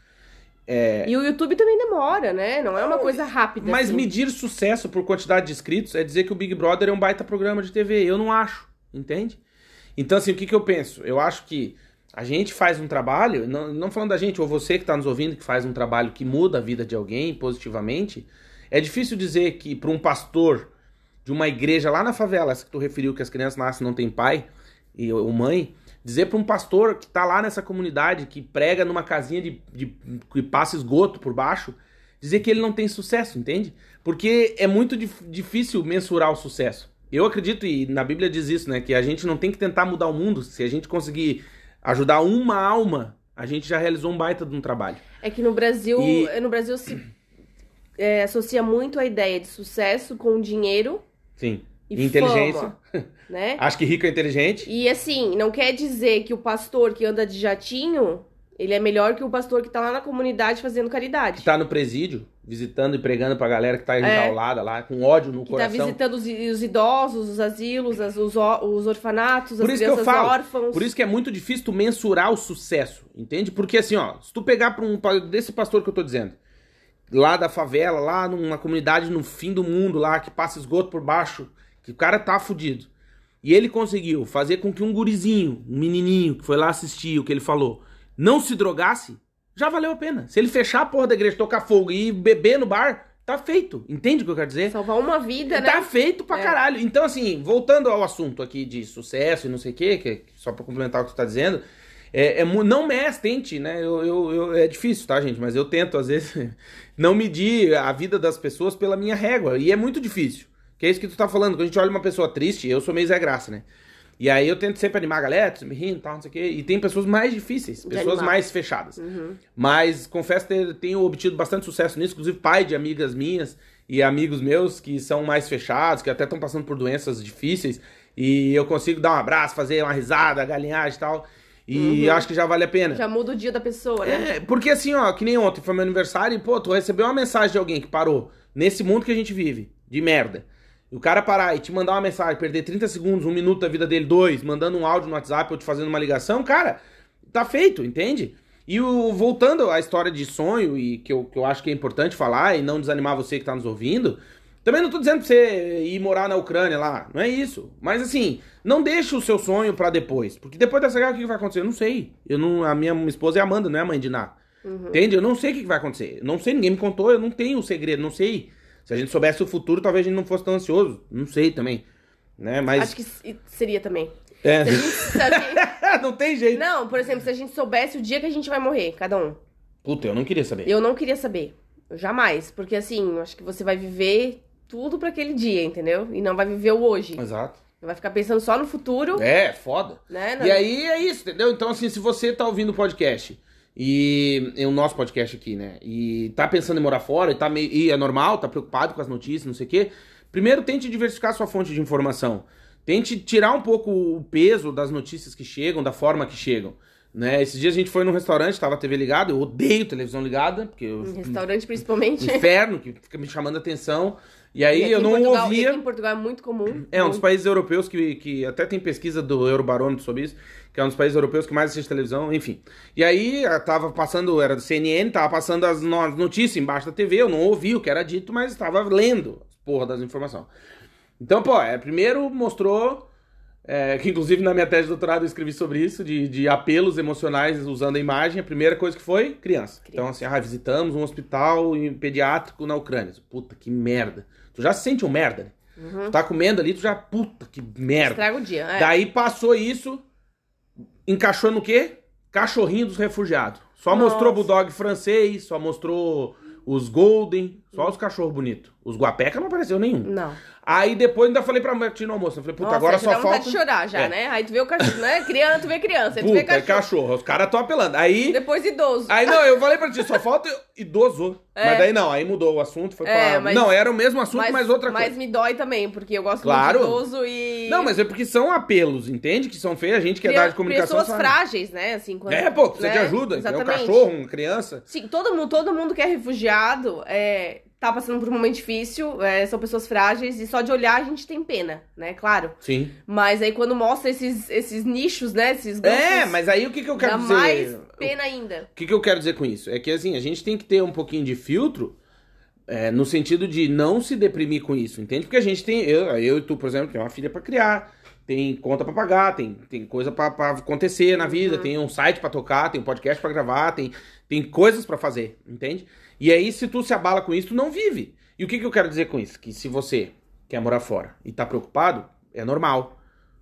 E o YouTube também demora, né? Não é uma coisa rápida. Mas assim. medir sucesso por quantidade de inscritos é dizer que o Big Brother é um baita programa de TV. Eu não acho, entende? Então, assim, o que, que eu penso? Eu acho que a gente faz um trabalho, não, não falando da gente, ou você que está nos ouvindo, que faz um trabalho que muda a vida de alguém positivamente, é difícil dizer que para um pastor de uma igreja lá na favela, essa que tu referiu que as crianças nascem e não tem pai e, ou mãe, dizer para um pastor que tá lá nessa comunidade, que prega numa casinha de, de que passa esgoto por baixo, dizer que ele não tem sucesso, entende? Porque é muito dif- difícil mensurar o sucesso. Eu acredito, e na Bíblia diz isso, né? Que a gente não tem que tentar mudar o mundo. Se a gente conseguir ajudar uma alma, a gente já realizou um baita de um trabalho. É que no Brasil, E- no Brasil se é, associa muito a ideia de sucesso com dinheiro Sim. E Inteligência. fama, né? Acho que rico é inteligente. E assim, não quer dizer que o pastor que anda de jatinho, ele é melhor que o pastor que tá lá na comunidade fazendo caridade. Que tá no presídio, visitando e pregando pra galera que tá enjaulada lá, com ódio no É. Que tá coração. visitando os, os idosos, os asilos, as- os, os orfanatos, Por as isso que eu crianças falo. órfãos. Por isso que é muito difícil tu mensurar o sucesso, entende? Porque assim, ó, se tu pegar pra um desse pastor que eu tô dizendo, lá da favela, lá numa comunidade no fim do mundo, lá que passa esgoto por baixo, o cara tá fudido. E ele conseguiu fazer com que um gurizinho, um menininho que foi lá assistir o que ele falou, não se drogasse, já valeu a pena. Se ele fechar a porra da igreja, tocar fogo e beber no bar, tá feito. Entende o que eu quero dizer? Salvar uma vida, né? Tá feito pra É. caralho. Então, assim, voltando ao assunto aqui de sucesso e não sei o quê, que é só pra complementar o que tu tá dizendo, é, é não me tente, né? Eu, eu- eu- é difícil, tá, gente? Mas eu tento, às vezes, não medir a vida das pessoas pela minha régua. E é muito difícil. Que é isso que tu tá falando. Quando a gente olha uma pessoa triste, eu sou meio Zé Graça, né? E aí eu tento sempre animar a galera, sempre rindo e tal, não sei o quê. E tem pessoas mais difíceis, pessoas mais fechadas. Uhum. Mas confesso ter tenho obtido bastante sucesso nisso, inclusive pai de amigas minhas e amigos meus que são mais fechados, que até estão passando por doenças difíceis. E eu consigo dar um abraço, fazer uma risada, galinhagem e tal. E Uhum. acho que já vale a pena. Já muda o dia da pessoa, né? É, porque assim, ó, que nem ontem foi meu aniversário e, pô, tu recebeu uma mensagem de alguém que parou nesse mundo que a gente vive, de merda. E o cara parar e te mandar uma mensagem, perder 30 segundos, um minuto da vida dele, dois, mandando um áudio no WhatsApp ou te fazendo uma ligação, cara, tá feito, entende? E o, voltando à história de sonho, e que eu, que eu acho que é importante falar e não desanimar você que tá nos ouvindo, também não tô dizendo pra você ir morar na Ucrânia lá, não é isso. Mas assim, não deixe o seu sonho pra depois. Porque depois dessa guerra, o que vai acontecer? Eu não sei. Eu não, a minha esposa é Amanda, não é a mãe de Ná. Entende? Eu não sei o que que vai acontecer. Eu não sei, ninguém me contou, eu não tenho o segredo, não sei. Se a gente soubesse o futuro, talvez a gente não fosse tão ansioso. Não sei também. Né? Mas. Acho que seria também. É. Se a gente- se a gente- não tem jeito. Não, por exemplo, se a gente soubesse o dia que a gente vai morrer, cada um. Puta, eu não queria saber. Eu não queria saber. Jamais. Porque assim, eu acho que você vai viver tudo pra aquele dia, entendeu? E não vai viver o hoje. Exato. Vai ficar pensando só no futuro, É, foda. né? E aí é isso, entendeu? Então, assim, se você tá ouvindo o podcast e é o nosso podcast aqui, né? E tá pensando em morar fora e tá meio. E é normal, tá preocupado com as notícias, não sei o quê. Primeiro tente diversificar sua fonte de informação. Tente tirar um pouco o peso das notícias que chegam, da forma que chegam. Né? Esses dias a gente foi num restaurante, tava a TV ligada, eu odeio televisão ligada, porque eu. Restaurante, principalmente. Inferno, que fica me chamando a atenção. E E aí aqui eu não Portugal- e ouvia. em Portugal é muito comum. É, um dos países europeus que, que até tem pesquisa do Eurobarômetro sobre isso, que é um dos países europeus que mais assiste televisão, enfim. E aí eh, tava passando, era do CNN, tava passando as no- as notícias embaixo da TV, eu não ouvi o que era dito, mas estava lendo as porra das informações. Então, pô, é, primeiro mostrou, é, que inclusive na minha tese de doutorado eu escrevi sobre isso, de, de apelos emocionais usando a imagem, a primeira coisa que foi criança. Então, assim, ah, visitamos um hospital pediátrico na Ucrânia. Puta, que merda. Tu já se sente um merda, né? Tu tá comendo ali, tu já, puta, que merda. Estraga o dia. É. Daí passou isso, encaixou no quê? Cachorrinho dos refugiados. Só Nossa. mostrou Bulldog francês, só mostrou os Golden, só os cachorros bonitos. Os Guapeca não apareceu nenhum. Não. Aí depois ainda falei pra mulher no almoço. Eu falei, puta, Nossa, agora só dá falta. de chorar já, É. né? Aí tu vê o cachorro, né? Criança, tu vê criança. Aí tu vê é cachorro. cachorro. Os caras estão apelando. Aí. Depois idoso. Aí não, eu falei pra ti, só falta idoso. É. Mas daí não, aí mudou o assunto, foi É, pra. mas- Não, era o mesmo assunto, mas, outra coisa. Mas me dói também, porque eu gosto Claro. muito de idoso e. Não, mas é porque são apelos, entende? Que são feios, a gente que é da área de comunicação. Pessoas sabe. frágeis, né? Assim, quando, É, pô, precisa né? de ajuda. É um Exatamente. cachorro, uma criança. Sim, todo mundo, todo mundo que é refugiado é, tá passando por um momento difícil, é, são pessoas frágeis, e só de olhar a gente tem pena, né? Claro. Sim. Mas aí quando mostra esses, esses nichos, né? Esses grupos, É, mas aí o que, que eu quero dá dizer? mais pena ainda. O que, que eu quero dizer com isso? É que assim, a gente tem que ter um pouquinho de filtro é, no sentido de não se deprimir com isso, entende? Porque a gente tem, eu, eu e tu, por exemplo, tem uma filha pra criar, tem conta pra pagar, tem, tem coisa pra pra acontecer na vida, Uhum. tem um site pra tocar, tem um podcast pra gravar, tem, tem coisas pra fazer, entende? E aí, se tu se abala com isso, tu não vive. E o que, que eu quero dizer com isso? Que se você quer morar fora e tá preocupado, é normal.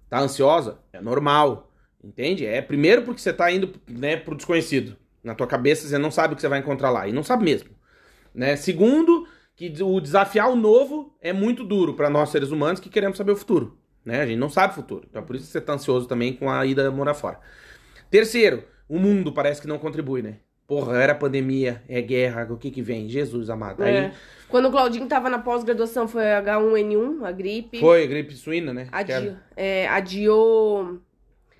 Tá ansiosa? É normal. Entende? É primeiro porque você tá indo né, pro desconhecido. Na tua cabeça você não sabe o que você vai encontrar lá. E não sabe mesmo. Né? Segundo, que o desafiar o novo é muito duro para nós seres humanos que queremos saber o futuro. Né? A gente não sabe o futuro. Então é por isso que você tá ansioso também com a ida morar fora. Terceiro, o mundo parece que não contribui, né? Porra, era pandemia, é guerra, o que que vem? Jesus amado. Aí É. Quando o Claudinho tava na pós-graduação foi H1N1, a gripe. foi gripe suína, né? Era- é, adiou.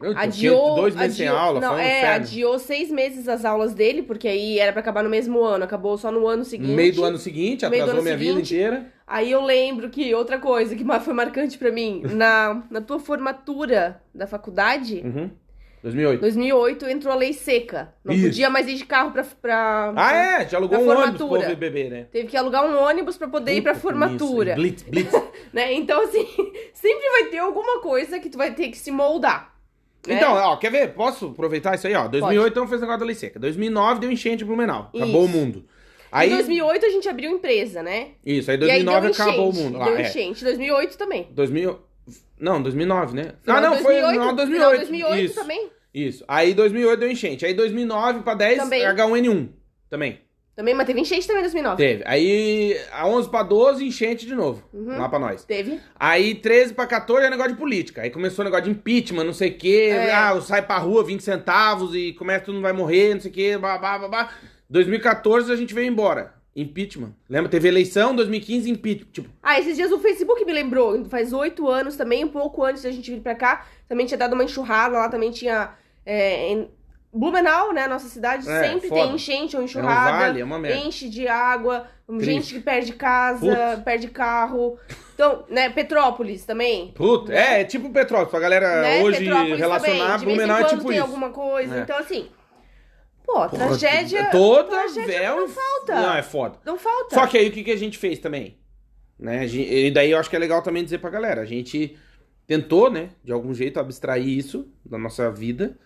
Eu Adiou. dois meses sem adiou- aula, Não, foi um é, inferno. adiou seis meses as aulas dele, porque aí era pra acabar no mesmo ano. Acabou só no ano seguinte. No meio do ano seguinte, atrasou ano minha vida seguinte. inteira. Aí eu lembro que outra coisa que foi marcante pra mim, na, na tua formatura da faculdade, Uhum. 2008. 2008, entrou a lei seca. Não Isso. podia mais ir de carro pra. pra Ah, é? Já alugou um ônibus pro formatura. povo ir beber, né? Teve que alugar um ônibus pra poder ir pra Puta, formatura. isso, Blitz, blitz. Né? Então, assim, sempre vai ter alguma coisa que tu vai ter que se moldar. né? Então, ó, quer ver? Posso aproveitar isso aí, ó? 2008 então fez negócio da lei seca. 2009 deu enchente em Blumenau. Acabou Isso. o mundo. Aí, Em 2008 a gente abriu empresa, né? isso, aí e aí 2009 deu acabou o enchente, mundo. Lá, Deu é. enchente. 2008 também. 2000... Não, 2009, né? Final ah, não, de foi 2008, no 2008. Final de 2008 isso, também. Isso. Aí 2008 deu enchente. Aí 2009 pra 10, Também. H1N1 também. Também, mas teve enchente também em 2009. Teve. Aí, a 11 pra 12, enchente de novo. Uhum. Lá pra nós. Teve. Aí 13 pra 14 é negócio de política. Aí começou o negócio de impeachment, não sei o quê. É. Ah, sai pra rua 20 centavos e começa todo mundo vai morrer, não sei o quê. Blá, blá, blá, blá. 2014 a gente veio embora. Impeachment. Lembra? Teve eleição, 2015, impeachment. Tipo, Ah, esses dias o Facebook me lembrou, faz oito anos também, um pouco antes da gente vir pra cá, também tinha dado uma enxurrada, lá também tinha. É, em Blumenau, né, nossa cidade, É, sempre foda. tem enchente ou é um enxurrada. vale, é uma merda. enche de água, Triste. gente que perde casa, Putz. perde carro. Então, né, Petrópolis também. Puta, é, é tipo petróleo. Pra galera né? hoje Petrópolis relacionar, também. Blumenau é tipo tem isso. alguma coisa. É. Então, assim, pô, Porra, tragédia. Toda tragédia é não um- falta. Não, é foda. Não falta. Só que aí o que, que a gente fez também? Né? E daí eu acho que é legal também dizer pra galera. A gente tentou, né, de algum jeito, abstrair isso da nossa vida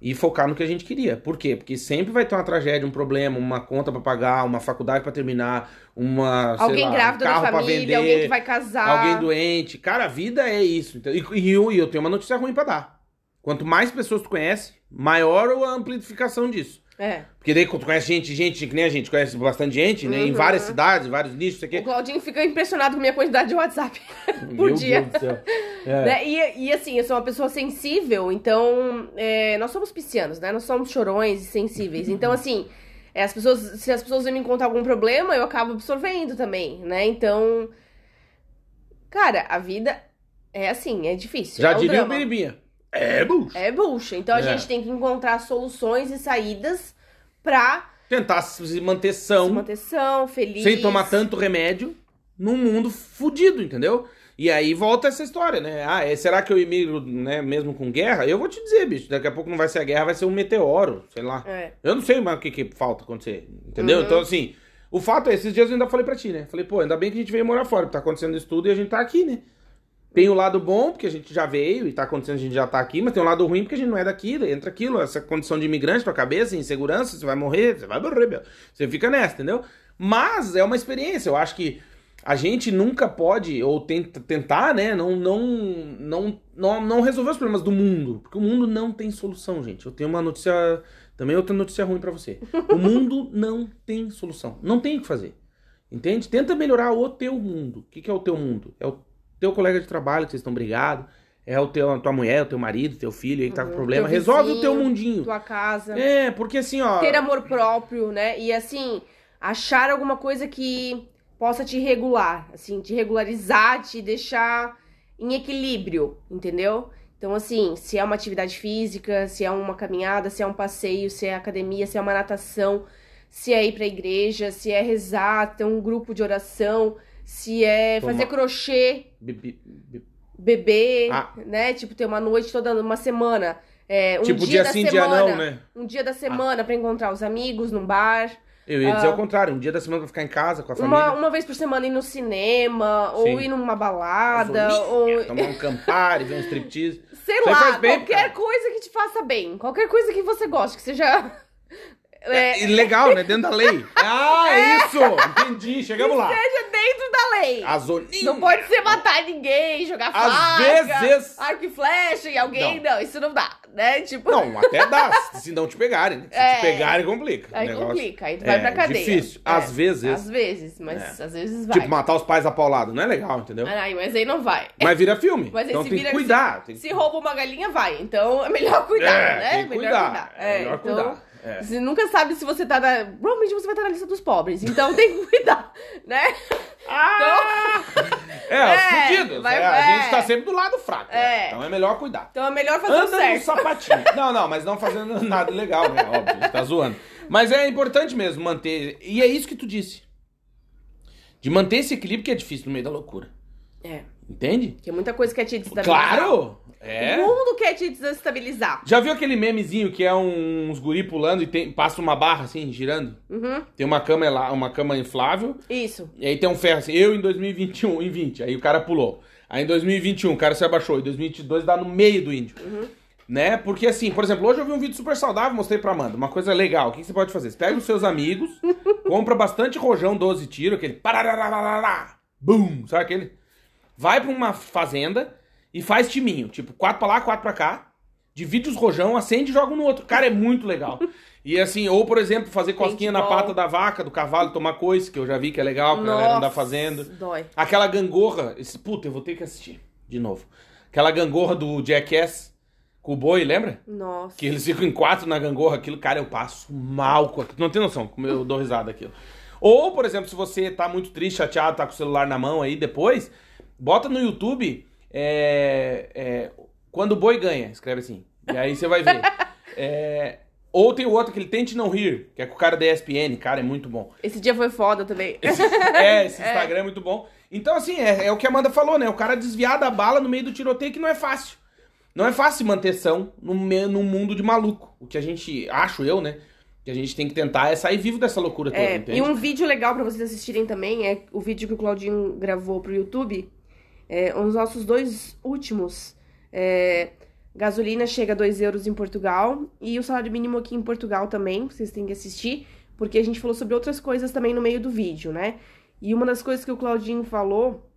e focar no que a gente queria. Por quê? Porque sempre vai ter uma tragédia, um problema, uma conta pra pagar, uma faculdade pra terminar, uma. alguém lá, um grávido da carro pra família, vender, alguém que vai casar. Alguém doente. Cara, a vida é isso. E, e eu, e eu tenho uma notícia ruim pra dar. Quanto mais pessoas tu conhece, maior a amplificação disso. É. Porque daí quando tu conhece gente, gente que nem a gente, conhece bastante gente, né? Em Uhum. várias cidades, vários nichos, isso O aqui. Claudinho fica impressionado com a minha quantidade de WhatsApp por dia. Deus do céu. É. Né? E, e assim, eu sou uma pessoa sensível, então é, nós somos piscianos, né? Nós somos chorões e sensíveis. Então, assim, é, as pessoas, se as pessoas me contar algum problema, eu acabo absorvendo também, né? Então, cara, a vida é assim, é difícil. Já é um diria o drama. Biribinha. É, bucho. É bucha. Então a É. gente tem que encontrar soluções e saídas pra Tentar se manter se são, manter são, feliz. sem tomar tanto remédio, num mundo fudido, entendeu? E aí volta essa história, né? Ah, é, será que eu emigro, né, mesmo com guerra? Eu vou te dizer, bicho, daqui a pouco não vai ser a guerra, vai ser um meteoro, sei lá. É. Eu não sei mais o que, que falta acontecer, entendeu? Uhum. Então, assim, o fato é, esses dias eu ainda falei pra ti, né? Falei, pô, ainda bem que a gente veio morar fora, porque tá acontecendo isso tudo e a gente tá aqui, né? Tem o lado bom, porque a gente já veio e tá acontecendo, a gente já tá aqui, mas tem o lado ruim, porque a gente não é daqui, entra aquilo, essa condição de imigrante tua cabeça, insegurança, você vai morrer, você vai morrer, meu. Você fica nessa, entendeu? Mas é uma experiência, eu acho que a gente nunca pode, ou tenta, tentar, né, não, não, não, não, não resolver os problemas do mundo, porque o mundo não tem solução, gente. Eu tenho uma notícia, também outra notícia ruim pra você. O mundo não tem solução, não tem o que fazer. Entende? Tenta melhorar o teu mundo. O que, que é o teu mundo? É o teu colega de trabalho que vocês estão brigados, é o teu, a tua mulher, o teu marido, teu filho aí que tá com Uhum, problema. Resolve o teu mundinho. Tua casa. É, porque assim, ó. ter amor próprio, né? E assim, achar alguma coisa que possa te regular, assim, te regularizar, te deixar em equilíbrio, entendeu? Então, assim, se é uma atividade física, se é uma caminhada, se é um passeio, se é academia, se é uma natação, se é ir pra igreja, se é rezar, ter um grupo de oração, se é Toma- fazer crochê, be- be- be- beber, Ah. né? Tipo, ter uma noite toda, uma semana. É, um tipo, dia, dia da sim, dia semana, não, né? um dia da semana pra encontrar os amigos num bar. Eu ia dizer o contrário, um dia da semana pra ficar em casa com a família. Ah. Uma, uma vez por semana ir no cinema, ou Sim. ir numa balada, ou. Tomar um campari, ver um striptease. Sei Isso lá, bem, qualquer cara. coisa que te faça bem. Qualquer coisa que você goste, que seja. É, E legal, né? Dentro da lei. Ah, é isso! Entendi, chegamos lá. seja dentro da lei. A zoninha. Não pode ser matar ninguém, jogar Às faca, vezes- arco e flecha em alguém. Não. isso não dá, né? Tipo, Não, até dá, se não te pegarem. né? Se É. te pegarem, complica. Aí negócio- complica, aí tu vai É, pra cadeia. difícil. É, Às vezes. Às vezes, mas É. às vezes vai. Tipo, matar os pais apaulados. Não é legal, entendeu? Ai, mas aí não vai. Mas vira filme. Mas aí então se tem vira- que cuidar. tem que- Se rouba uma galinha, vai. Então é melhor cuidar, É, né? tem que melhor cuidar. É, É melhor então, cuidar. É. Você nunca sabe se você tá na. Provavelmente você vai estar na lista dos pobres. Então tem que cuidar, né? Ah! É, É, os fudidos. vai- é, a é. gente tá sempre do lado fraco. né? É. Então é melhor cuidar. Então é melhor fazer Anda no certo. sapatinho. Não, não, mas não fazendo nada legal, né? Óbvio, a gente tá zoando. Mas é importante mesmo manter. E é isso que tu disse. De manter esse equilíbrio que é difícil no meio da loucura. É. Entende? Tem muita coisa que quer te. Claro! É. O mundo quer te desestabilizar. Já viu aquele memezinho que é uns guri pulando e tem, passa uma barra assim, girando? Uhum. Tem uma cama, lá, uma cama inflável Isso. E aí tem um ferro assim, eu em 2021, em 20, aí o cara pulou. Aí em 2021 o cara se abaixou, em 2022 dá no meio do índio. Né? Porque assim, por exemplo, hoje eu vi um vídeo super saudável, mostrei pra Amanda, uma coisa legal, o que que você pode fazer? Você pega os seus amigos, compra bastante rojão 12 tiro, aquele bum, sabe aquele? Vai pra uma fazenda e faz timinho, tipo, quatro pra lá, quatro pra cá, divide os rojão, acende e joga um no outro. Cara, é muito legal. E assim, ou por exemplo, fazer cosquinha na Paintball. pata da vaca, do cavalo, tomar coice, que eu já vi que é legal, que a galera anda Nossa, fazendo. Dói. Aquela gangorra, esse, puta, eu vou ter que assistir de novo. Aquela gangorra do Jackass com o boi, lembra? Nossa. Que eles ficam em quatro na gangorra, aquilo, cara, eu passo mal com aquilo. Não tem noção como eu dou risada daquilo. Ou, por exemplo, se você tá muito triste, chateado, tá com o celular na mão aí depois, bota no YouTube é, é, quando o boi ganha, escreve assim. E aí você vai ver. É, ou tem o outro, aquele Tente Não Rir, que é com o cara da ESPN, cara, é muito bom. Esse dia foi foda também. Esse- é, esse Instagram é muito bom. Então, assim, é, é o que a Amanda falou, né? O cara desviar da bala no meio do tiroteio que não é fácil. Não é fácil manter são num, num mundo de maluco. O que a gente, acho eu, né? Que a gente tem que tentar é sair vivo dessa loucura toda, É, entende? e um vídeo legal pra vocês assistirem também é o vídeo que o Claudinho gravou pro YouTube. É, os nossos dois últimos. É, gasolina chega a 2 euros em Portugal. E o salário mínimo aqui em Portugal também. Vocês têm que assistir. Porque a gente falou sobre outras coisas também no meio do vídeo, né? E uma das coisas que o Claudinho falou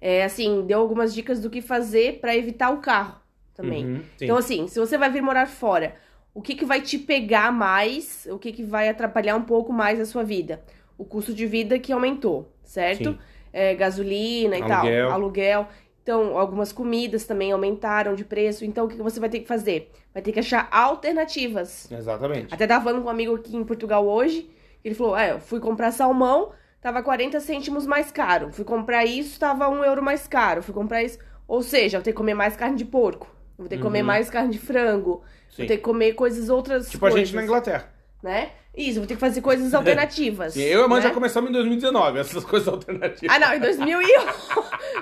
é assim, deu algumas dicas do que fazer pra evitar o carro também. Uhum. Então, assim, se você vai vir morar fora, o que, que vai te pegar mais? O que, que vai atrapalhar um pouco mais a sua vida? O custo de vida que aumentou, certo? Sim. É, gasolina e Aluguel. tal, aluguel. Então, algumas comidas também aumentaram de preço. Então, o que, você vai ter que fazer? Vai ter que achar alternativas. Exatamente. Até tava falando com um amigo aqui em Portugal hoje, ele falou: É, eu fui comprar salmão, tava 40 cêntimos mais caro. Fui comprar isso, tava um euro mais caro. Fui comprar isso. Ou seja, eu vou ter que comer mais carne de porco. Vou ter que comer Uhum. mais carne de frango. Sim. Vou ter que comer coisas outras Tipo a coisas. gente na Inglaterra. Né? Isso, vou ter que fazer coisas alternativas. Sim, eu e a Amanda né? já começamos em 2019, essas coisas alternativas. Ah, não, em 2008,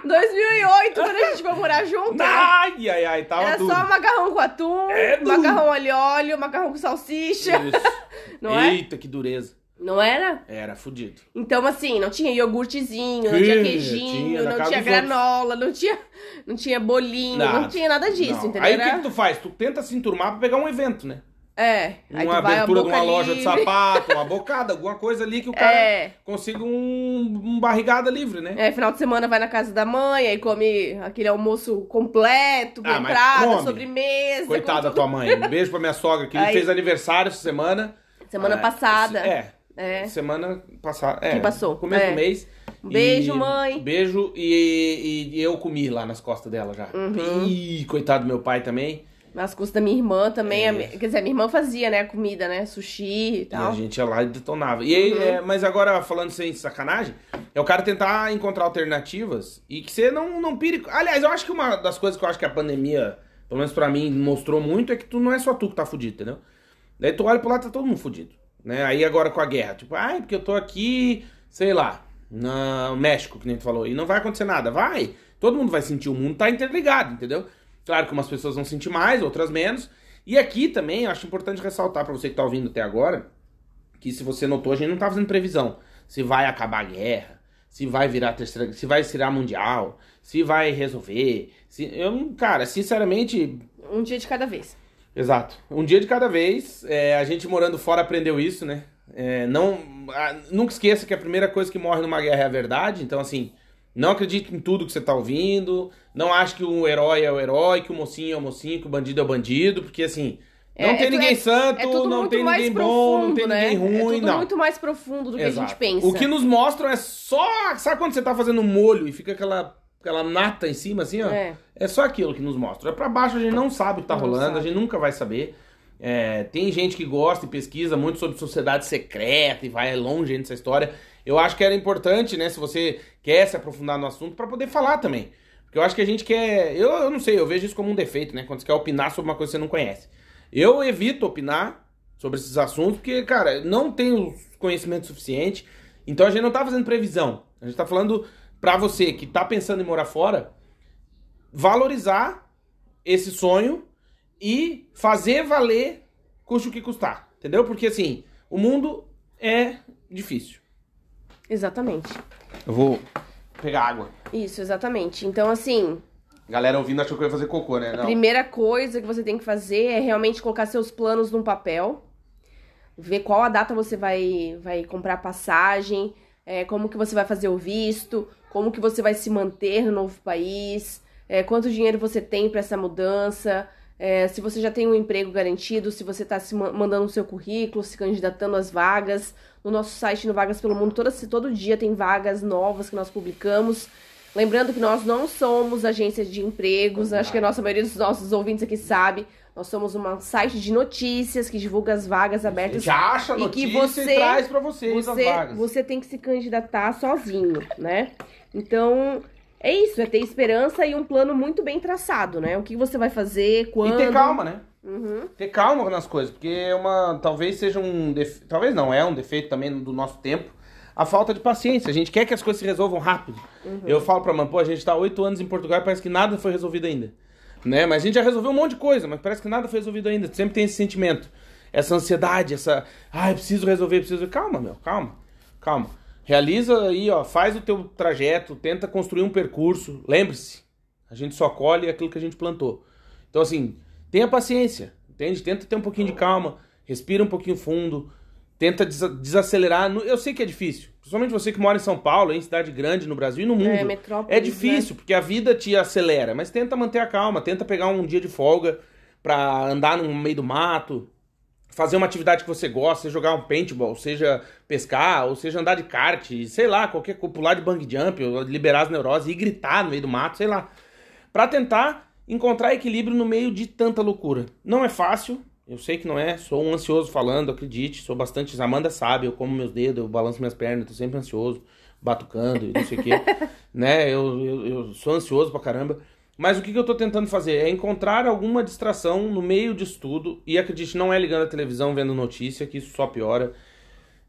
2008, quando a gente foi morar junto, Ai, ai, ai, tava era tudo. só macarrão com atum, É, macarrão alho óleo, macarrão com salsicha. Isso. Não é? Eita, que dureza. Não era? Era fudido. Então, assim, não tinha iogurtezinho, não tinha Tinha, queijinho, na não tinha granola, não tinha, não tinha bolinho, não tinha nada disso, Não. entendeu? Aí o que, que tu faz? Tu tenta se enturmar pra pegar um evento, né? É, Uma abertura de uma loja de livre. sapato, uma bocada, alguma coisa ali que o cara É. consiga um, um barrigada livre, né? É, final de semana vai na casa da mãe, aí come aquele almoço completo, com Ah, entrada, sobremesa. Coitada da tua mãe. Um beijo pra minha sogra, que Aí- fez aniversário essa semana. Semana Ah, passada. É. É. Semana passada. É, Que passou. Começo É. do mês. Um beijo, E- mãe. Beijo e, e- e eu comi lá nas costas dela já. Uhum. Ih, coitado do meu pai também. Nas custas da minha irmã também. É. quer dizer, a minha irmã fazia, né, comida, né? Sushi e E tal. a gente ia lá e detonava. E aí, Uhum. é, mas agora, falando sem sacanagem, é o cara tentar encontrar alternativas e que você não, não pire. Aliás, eu acho que uma das coisas que eu acho que a pandemia, pelo menos pra mim, mostrou muito é que tu não é só tu que tá fudido, entendeu? Daí tu olha pro lado tá todo mundo fudido. Né? Aí agora com a guerra, tipo, ai, porque eu tô aqui, sei lá, no México, que nem tu falou, e não vai acontecer nada. Vai! Todo mundo vai sentir, o mundo tá interligado, entendeu? Claro que umas pessoas vão sentir mais, outras menos. E aqui também, eu acho importante ressaltar pra você que tá ouvindo até agora, que se você notou, a gente não tá fazendo previsão. Se vai acabar a guerra, se vai virar terceira, se vai virar mundial, se vai resolver. Se, eu, cara, sinceramente, Um dia de cada vez. Exato. Um dia de cada vez. É, a gente morando fora aprendeu isso, né? É, não, nunca esqueça que a primeira coisa que morre numa guerra é a verdade. Então, assim, não acredite em tudo que você tá ouvindo. Não ache que o herói é o herói, que o mocinho é o mocinho, que o bandido é o bandido. Porque, assim, não É, tem é ninguém é- santo, É não tem ninguém profundo, bom, não tem né? ninguém ruim, é tudo não. muito mais profundo do que a Exato. gente pensa. O que nos mostram é só. Sabe quando você tá fazendo um molho e fica aquela, aquela nata em cima, assim, ó? É. É só aquilo que nos mostra. É pra baixo a gente não sabe o que tá Não rolando, sabe. a gente nunca vai saber. É, tem gente que gosta e pesquisa muito sobre sociedade secreta e vai longe nessa história. Eu acho que era importante, né, se você quer se aprofundar no assunto, pra poder falar também. Porque eu acho que a gente quer. Eu, eu não sei, eu vejo isso como um defeito, né? Quando você quer opinar sobre uma coisa que você não conhece. Eu evito opinar sobre esses assuntos, porque, cara, não tenho conhecimento suficiente. Então a gente não tá fazendo previsão. A gente tá falando pra você que tá pensando em morar fora, valorizar esse sonho e fazer valer custe o que custar. Entendeu? Porque assim, o mundo é difícil. Exatamente. Eu vou pegar água. Isso, exatamente. Então, assim, Galera ouvindo achou que eu ia fazer cocô, né? a Não. primeira coisa que você tem que fazer é realmente colocar seus planos num papel. Ver qual a data você vai, vai comprar passagem, é, como que você vai fazer o visto, como que você vai se manter no novo país, é, quanto dinheiro você tem para essa mudança, É, se você já tem um emprego garantido, se você está se mandando o seu currículo, se candidatando às vagas. No nosso site, no Vagas pelo Mundo, todo, todo dia tem vagas novas que nós publicamos. Lembrando que nós não somos agência de empregos, acho que a nossa maioria dos nossos ouvintes aqui sabe. Nós somos um site de notícias que divulga as vagas abertas. Já acha e, que você, e traz para vocês você, as vagas. Você tem que se candidatar sozinho, né? Então, é isso, é ter esperança e um plano muito bem traçado, né? O que você vai fazer, quando... E ter calma, né? Uhum. Ter calma nas coisas, porque é uma... Talvez seja um... Defe... Talvez não, é um defeito também do nosso tempo. A falta de paciência. A gente quer que as coisas se resolvam rápido. Uhum. Eu falo pra mãe, pô, a gente tá oito anos em Portugal e parece que nada foi resolvido ainda né? Mas a gente já resolveu um monte de coisa, mas parece que nada foi resolvido ainda. Sempre tem esse sentimento, essa ansiedade, essa, ai, ah, preciso resolver, preciso. Calma, meu, calma, calma. Realiza aí, ó, faz o teu trajeto, tenta construir um percurso. Lembre-se, a gente só colhe aquilo que a gente plantou. Então assim, tenha paciência, entende? Tenta ter um pouquinho de calma, respira um pouquinho fundo, tenta desacelerar. Eu sei que é difícil. Principalmente você que mora em São Paulo, em cidade grande no Brasil e no mundo. É, metrópole. É difícil, né? porque a vida te acelera. Mas tenta manter a calma, tenta pegar um dia de folga pra andar no meio do mato, fazer uma atividade que você gosta, seja jogar um paintball, seja pescar, ou seja andar de kart, sei lá, qualquer pular de bang jump, liberar as neuroses e gritar no meio do mato, sei lá. Pra tentar encontrar equilíbrio no meio de tanta loucura. Não é fácil, eu sei que não é, sou um ansioso falando, acredite, sou bastante. Amanda sabe, eu como meus dedos, eu balanço minhas pernas, tô sempre ansioso, batucando e não sei o quê. né? Eu, eu, eu, sou ansioso pra caramba. Mas o que, que eu tô tentando fazer? É encontrar alguma distração no meio de estudo. E acredite, não é ligando a televisão vendo notícia, que isso só piora.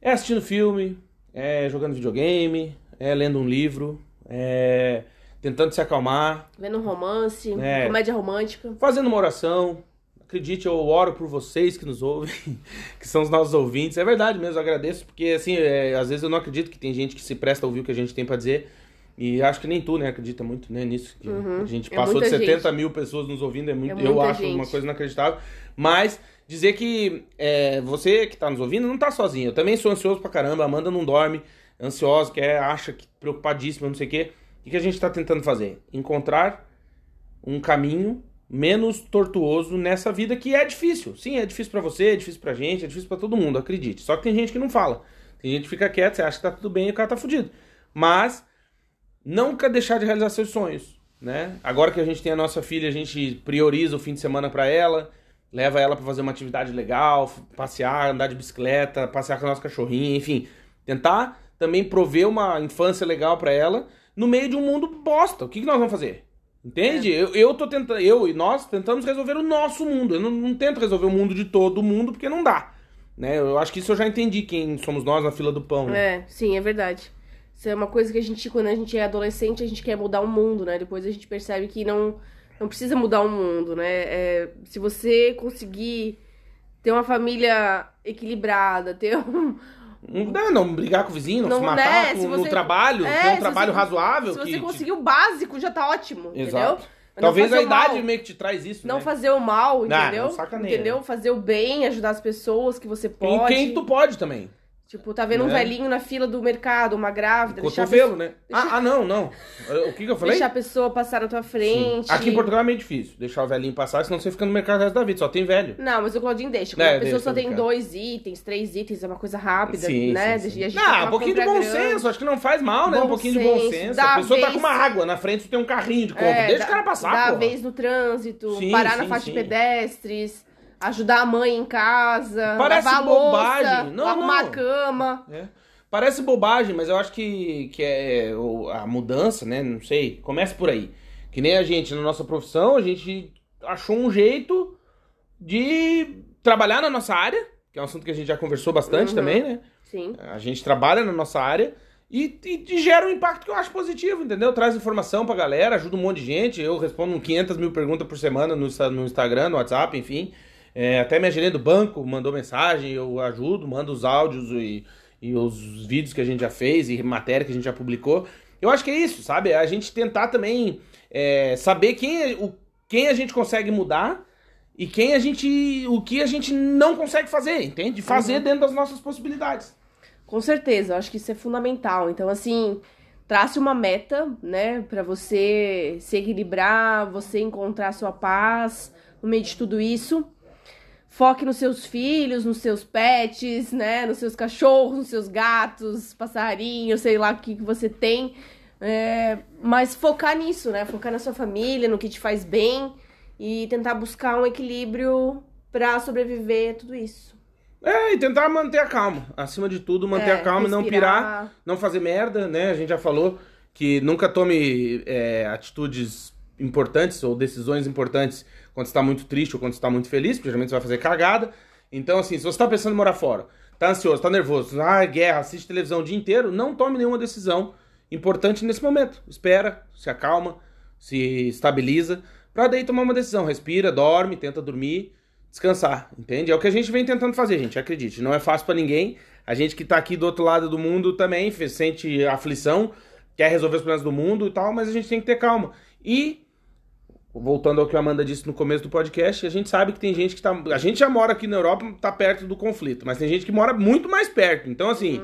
É assistindo filme, é jogando videogame, é lendo um livro, é tentando se acalmar. Vendo um romance, é, comédia romântica. Fazendo uma oração, acredite, eu oro por vocês que nos ouvem, que são os nossos ouvintes. É verdade mesmo, eu agradeço, porque assim, é, às vezes eu não acredito que tem gente que se presta a ouvir o que a gente tem para dizer. E acho que nem tu, né, acredita muito né, nisso. Que uhum. A gente é passou de 70 gente. mil pessoas nos ouvindo, é muito, é eu acho gente. uma coisa inacreditável. Mas dizer que é, você que está nos ouvindo não tá sozinho. Eu também sou ansioso pra caramba, a Amanda não dorme, ansiosa, quer, acha que preocupadíssima, não sei o quê. O que a gente está tentando fazer? Encontrar um caminho menos tortuoso nessa vida que é difícil. Sim, é difícil para você, é difícil pra gente, é difícil para todo mundo, acredite. Só que tem gente que não fala. Tem gente que fica quieto, você acha que tá tudo bem e o cara tá fudido. Mas nunca deixar de realizar seus sonhos, né? Agora que a gente tem a nossa filha, a gente prioriza o fim de semana para ela, leva ela para fazer uma atividade legal, passear, andar de bicicleta, passear com a nossa cachorrinha, enfim, tentar também prover uma infância legal para ela no meio de um mundo bosta. O que, que nós vamos fazer? Entende? É. Eu, eu tô tentando, eu e nós tentamos resolver o nosso mundo. Eu não, não, tento resolver o mundo de todo mundo porque não dá. Né? Eu acho que isso eu já entendi quem somos nós na fila do pão. Né? É, sim, é verdade. Isso é uma coisa que a gente, quando a gente é adolescente, a gente quer mudar o mundo, né? Depois a gente percebe que não, não precisa mudar o mundo, né? É, se você conseguir ter uma família equilibrada, ter um, não, não brigar com o vizinho, não, não se matar né? se você... no trabalho, é, ter um trabalho você, razoável. Se você conseguir o básico, já tá ótimo, Exato. entendeu? Talvez a idade mal. meio que te traz isso, Não né? fazer o mal, entendeu? Não, entendeu? Fazer o bem, ajudar as pessoas que você pode. Em quem tu pode também. Tipo, tá vendo um né? velhinho na fila do mercado, uma grávida. Cotovelo, né? Deixa... Ah, ah, não, não. O que, que eu falei? Deixar a pessoa passar na tua frente. Sim. Aqui em Portugal é meio difícil deixar o velhinho passar, senão você fica no mercado o resto da vida, só tem velho. Não, mas o Claudinho deixa. Quando é, a pessoa só tem dois itens, três itens, é uma coisa rápida, sim, né? Sim, sim. A gente não, um pouquinho de bom grande. senso, acho que não faz mal, né? Bom um pouquinho senso, de bom senso. A pessoa vez... tá com uma água, na frente tem um carrinho de compra. É, Deixa dá, o cara passar, Dá vez no trânsito, parar na faixa de pedestres ajudar a mãe em casa, Parece lavar bobagem. louça, não, arrumar não. a cama. É. Parece bobagem, mas eu acho que, que é a mudança, né? Não sei. Começa por aí. Que nem a gente, na nossa profissão, a gente achou um jeito de trabalhar na nossa área, que é um assunto que a gente já conversou bastante uhum. também, né? Sim. A gente trabalha na nossa área e, e, e, gera um impacto que eu acho positivo, entendeu? Traz informação pra galera, ajuda um monte de gente. Eu respondo 500 mil perguntas por semana no, no Instagram, no WhatsApp, enfim. É, até minha gerente do banco mandou mensagem, eu ajudo, mando os áudios e e os vídeos que a gente já fez e matéria que a gente já publicou. Eu acho que é isso, sabe? A gente tentar também é, saber quem, é, o, quem a gente consegue mudar e quem a gente. o que a gente não consegue fazer, entende? Fazer uhum. dentro das nossas possibilidades. Com certeza, eu acho que isso é fundamental. Então, assim, trace uma meta, né, para você se equilibrar, você encontrar sua paz no no meio de tudo isso. Foque nos seus filhos, nos seus pets, né? Nos seus cachorros, nos seus gatos, passarinhos, sei lá o que, que você tem. É, mas focar nisso, né? Focar na sua família, no que te faz bem e tentar buscar um equilíbrio para sobreviver a tudo isso. É, e tentar manter a calma. Acima de tudo, manter É, a calma e não pirar, não fazer merda, né? A gente já falou que nunca tome é, atitudes importantes ou decisões importantes quando você tá muito triste ou quando você tá muito feliz, porque geralmente você vai fazer cagada. Então, assim, se você tá pensando em morar fora, tá ansioso, tá nervoso, ah, guerra, assiste televisão o dia inteiro, não tome nenhuma decisão importante nesse momento. Espera, se acalma, se estabiliza, pra daí tomar uma decisão. Respira, dorme, tenta dormir, descansar, entende? É o que a gente vem tentando fazer, gente, acredite. Não é fácil pra ninguém. A gente que tá aqui do outro lado do mundo também sente aflição, quer resolver os problemas do mundo e tal, mas a gente tem que ter calma. E voltando ao que a Amanda disse no começo do podcast, a gente sabe que tem gente que tá. A gente já mora aqui na Europa, tá perto do conflito, mas tem gente que mora muito mais perto. Então, assim,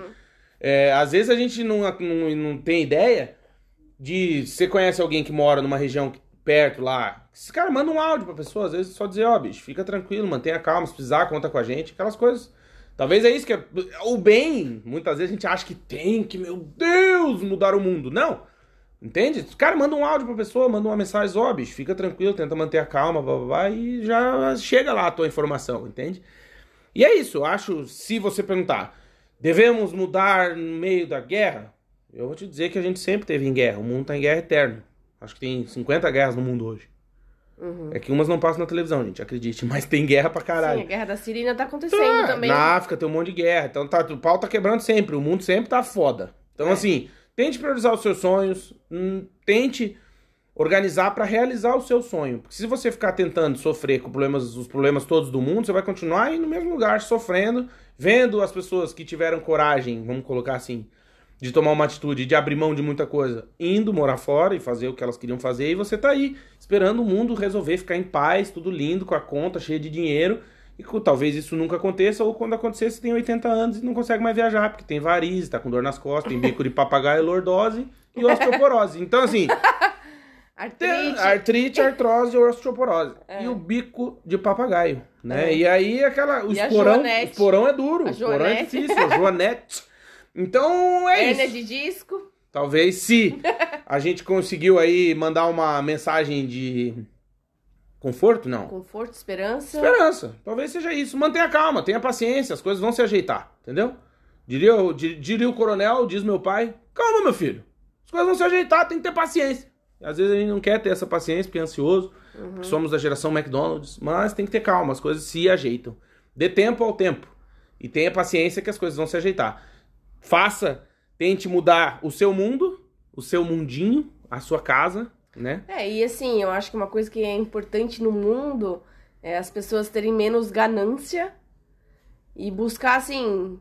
é, às vezes a gente não, não, não tem ideia de. Você conhece alguém que mora numa região perto lá. Esse cara manda um áudio pra pessoa, às vezes só dizer, ó, bicho, fica tranquilo, mantenha calma, se precisar, conta com a gente, aquelas coisas. Talvez é isso que é. O bem, muitas vezes a gente acha que tem que, meu Deus, mudar o mundo. Não. Entende? O cara manda um áudio pra pessoa, manda uma mensagem, ó, bicho, fica tranquilo, tenta manter a calma, blá, blá, blá, e já chega lá a tua informação, entende? E é isso, eu acho, se você perguntar, devemos mudar no meio da guerra? Eu vou te dizer que a gente sempre teve em guerra, o mundo tá em guerra eterna. Acho que tem 50 guerras no mundo hoje. Uhum. É que umas não passam na televisão, gente, acredite, mas tem guerra pra caralho. Sim, a guerra da Síria ainda tá acontecendo Ah, também. Na África tem um monte de guerra. Então tá, o pau tá quebrando sempre. O mundo sempre tá foda. Então, É. assim, tente priorizar os seus sonhos. hum, tente organizar pra realizar o seu sonho. Porque se você ficar tentando sofrer com problemas, os problemas todos do mundo, você vai continuar aí no mesmo lugar, sofrendo, vendo as pessoas que tiveram coragem, vamos colocar assim, de tomar uma atitude, de abrir mão de muita coisa, indo morar fora e fazer o que elas queriam fazer, e você tá aí, esperando o mundo resolver ficar em paz, tudo lindo, com a conta cheia de dinheiro, e talvez isso nunca aconteça, ou quando acontecer, você tem 80 anos e não consegue mais viajar, porque tem varize, tá com dor nas costas, tem bico de papagaio, lordose e osteoporose. Então, assim, Artrite. artrite, artrose e osteoporose. E o bico de papagaio, né? É. E aí, aquela, os E a porão, joanete. os porão é duro, A os porão é difícil, a joanete. Então, é Hérnia isso. de disco. Talvez se a gente conseguiu aí mandar uma mensagem de conforto, não. Conforto, esperança. Esperança. Talvez seja isso. Mantenha calma, tenha paciência, as coisas vão se ajeitar, entendeu? Diria, diria o coronel, diz meu pai, calma, meu filho. As coisas vão se ajeitar, tem que ter paciência. Às vezes a gente não quer ter essa paciência, porque é ansioso, porque somos da geração McDonald's, mas tem que ter calma, as coisas se ajeitam. Dê tempo ao tempo. E tenha paciência que as coisas vão se ajeitar. Faça, tente mudar o seu mundo, o seu mundinho, a sua casa, né? É, e assim, eu acho que uma coisa que é importante no mundo é as pessoas terem menos ganância e buscar, assim,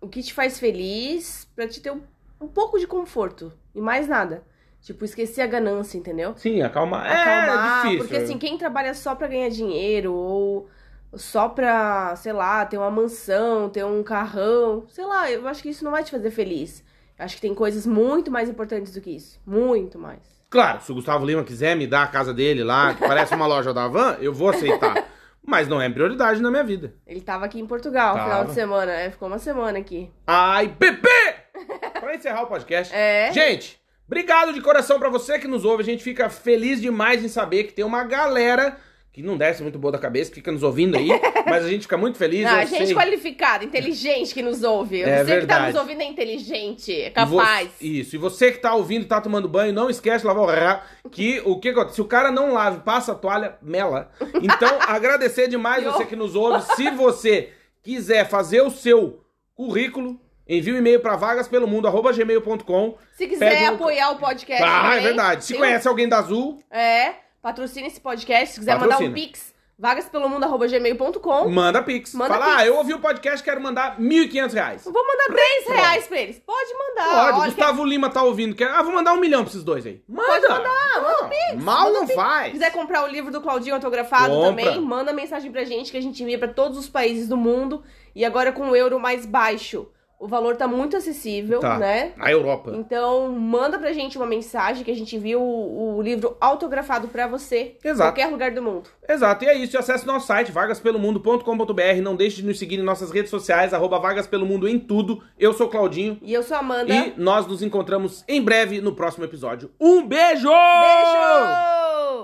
o que te faz feliz pra te ter um, um pouco de conforto e mais nada. Tipo, esquecer a ganância, entendeu? Sim, acalmar. Acalmar, é difícil. porque assim, quem trabalha só pra ganhar dinheiro ou só pra, sei lá, ter uma mansão, ter um carrão, sei lá, eu acho que isso não vai te fazer feliz. Eu acho que tem coisas muito mais importantes do que isso. Muito mais. Claro, se o Gustavo Lima quiser me dar a casa dele lá, que parece uma loja da Van, eu vou aceitar. Mas não é prioridade na minha vida. Ele tava aqui em Portugal no final Tava. de semana, né? Ficou uma semana aqui. Ai, Pepe! pra encerrar o podcast. É. Gente, obrigado de coração pra você que nos ouve. A gente fica feliz demais em saber que tem uma galera que não desce muito boa da cabeça, que fica nos ouvindo aí, mas a gente fica muito feliz. Não, a gente sei. qualificada, inteligente que nos ouve. É Você que tá verdade. nos ouvindo é inteligente, é capaz. Isso. E você que tá ouvindo, tá tomando banho, não esquece de lavar o rá, que o que acontece? Se o cara não lave, passa a toalha, mela. Então, agradecer demais você que nos ouve. Se você quiser fazer o seu currículo, envie um e-mail para vagaspelomundo@gmail.com. Se quiser um- apoiar o podcast Ah, é também, verdade. Se tem conhece alguém da Azul, É, patrocina esse podcast. Se quiser Patrocina. mandar um pix, vagaspelomundo.gmail.com. manda pix. Manda Fala, pix. ah, eu ouvi o podcast, quero mandar 1.500 reais. Eu Vou mandar 10 reais pra eles. Pode mandar. Pode, Olha, Gustavo Lima tá ouvindo. Quer... Ah, vou mandar um milhão pra esses dois aí. Manda! Pode mandar, manda pix. Mal não Se faz. quiser comprar o livro do Claudinho autografado Compra. também, manda mensagem pra gente que a gente envia pra todos os países do mundo. E agora com o euro mais baixo, O valor tá muito acessível, Tá. né? Na Europa. Então, manda pra gente uma mensagem que a gente viu o, o livro autografado pra você. em. Qualquer lugar do mundo. Exato, e é isso. E acesse nosso site, vagaspelomundo.com.br. Não deixe de nos seguir em nossas redes sociais, arroba Vagas Pelo Mundo em tudo. Eu sou Claudinho. E eu sou Amanda. E nós nos encontramos em breve no próximo episódio. Um beijo! Beijo!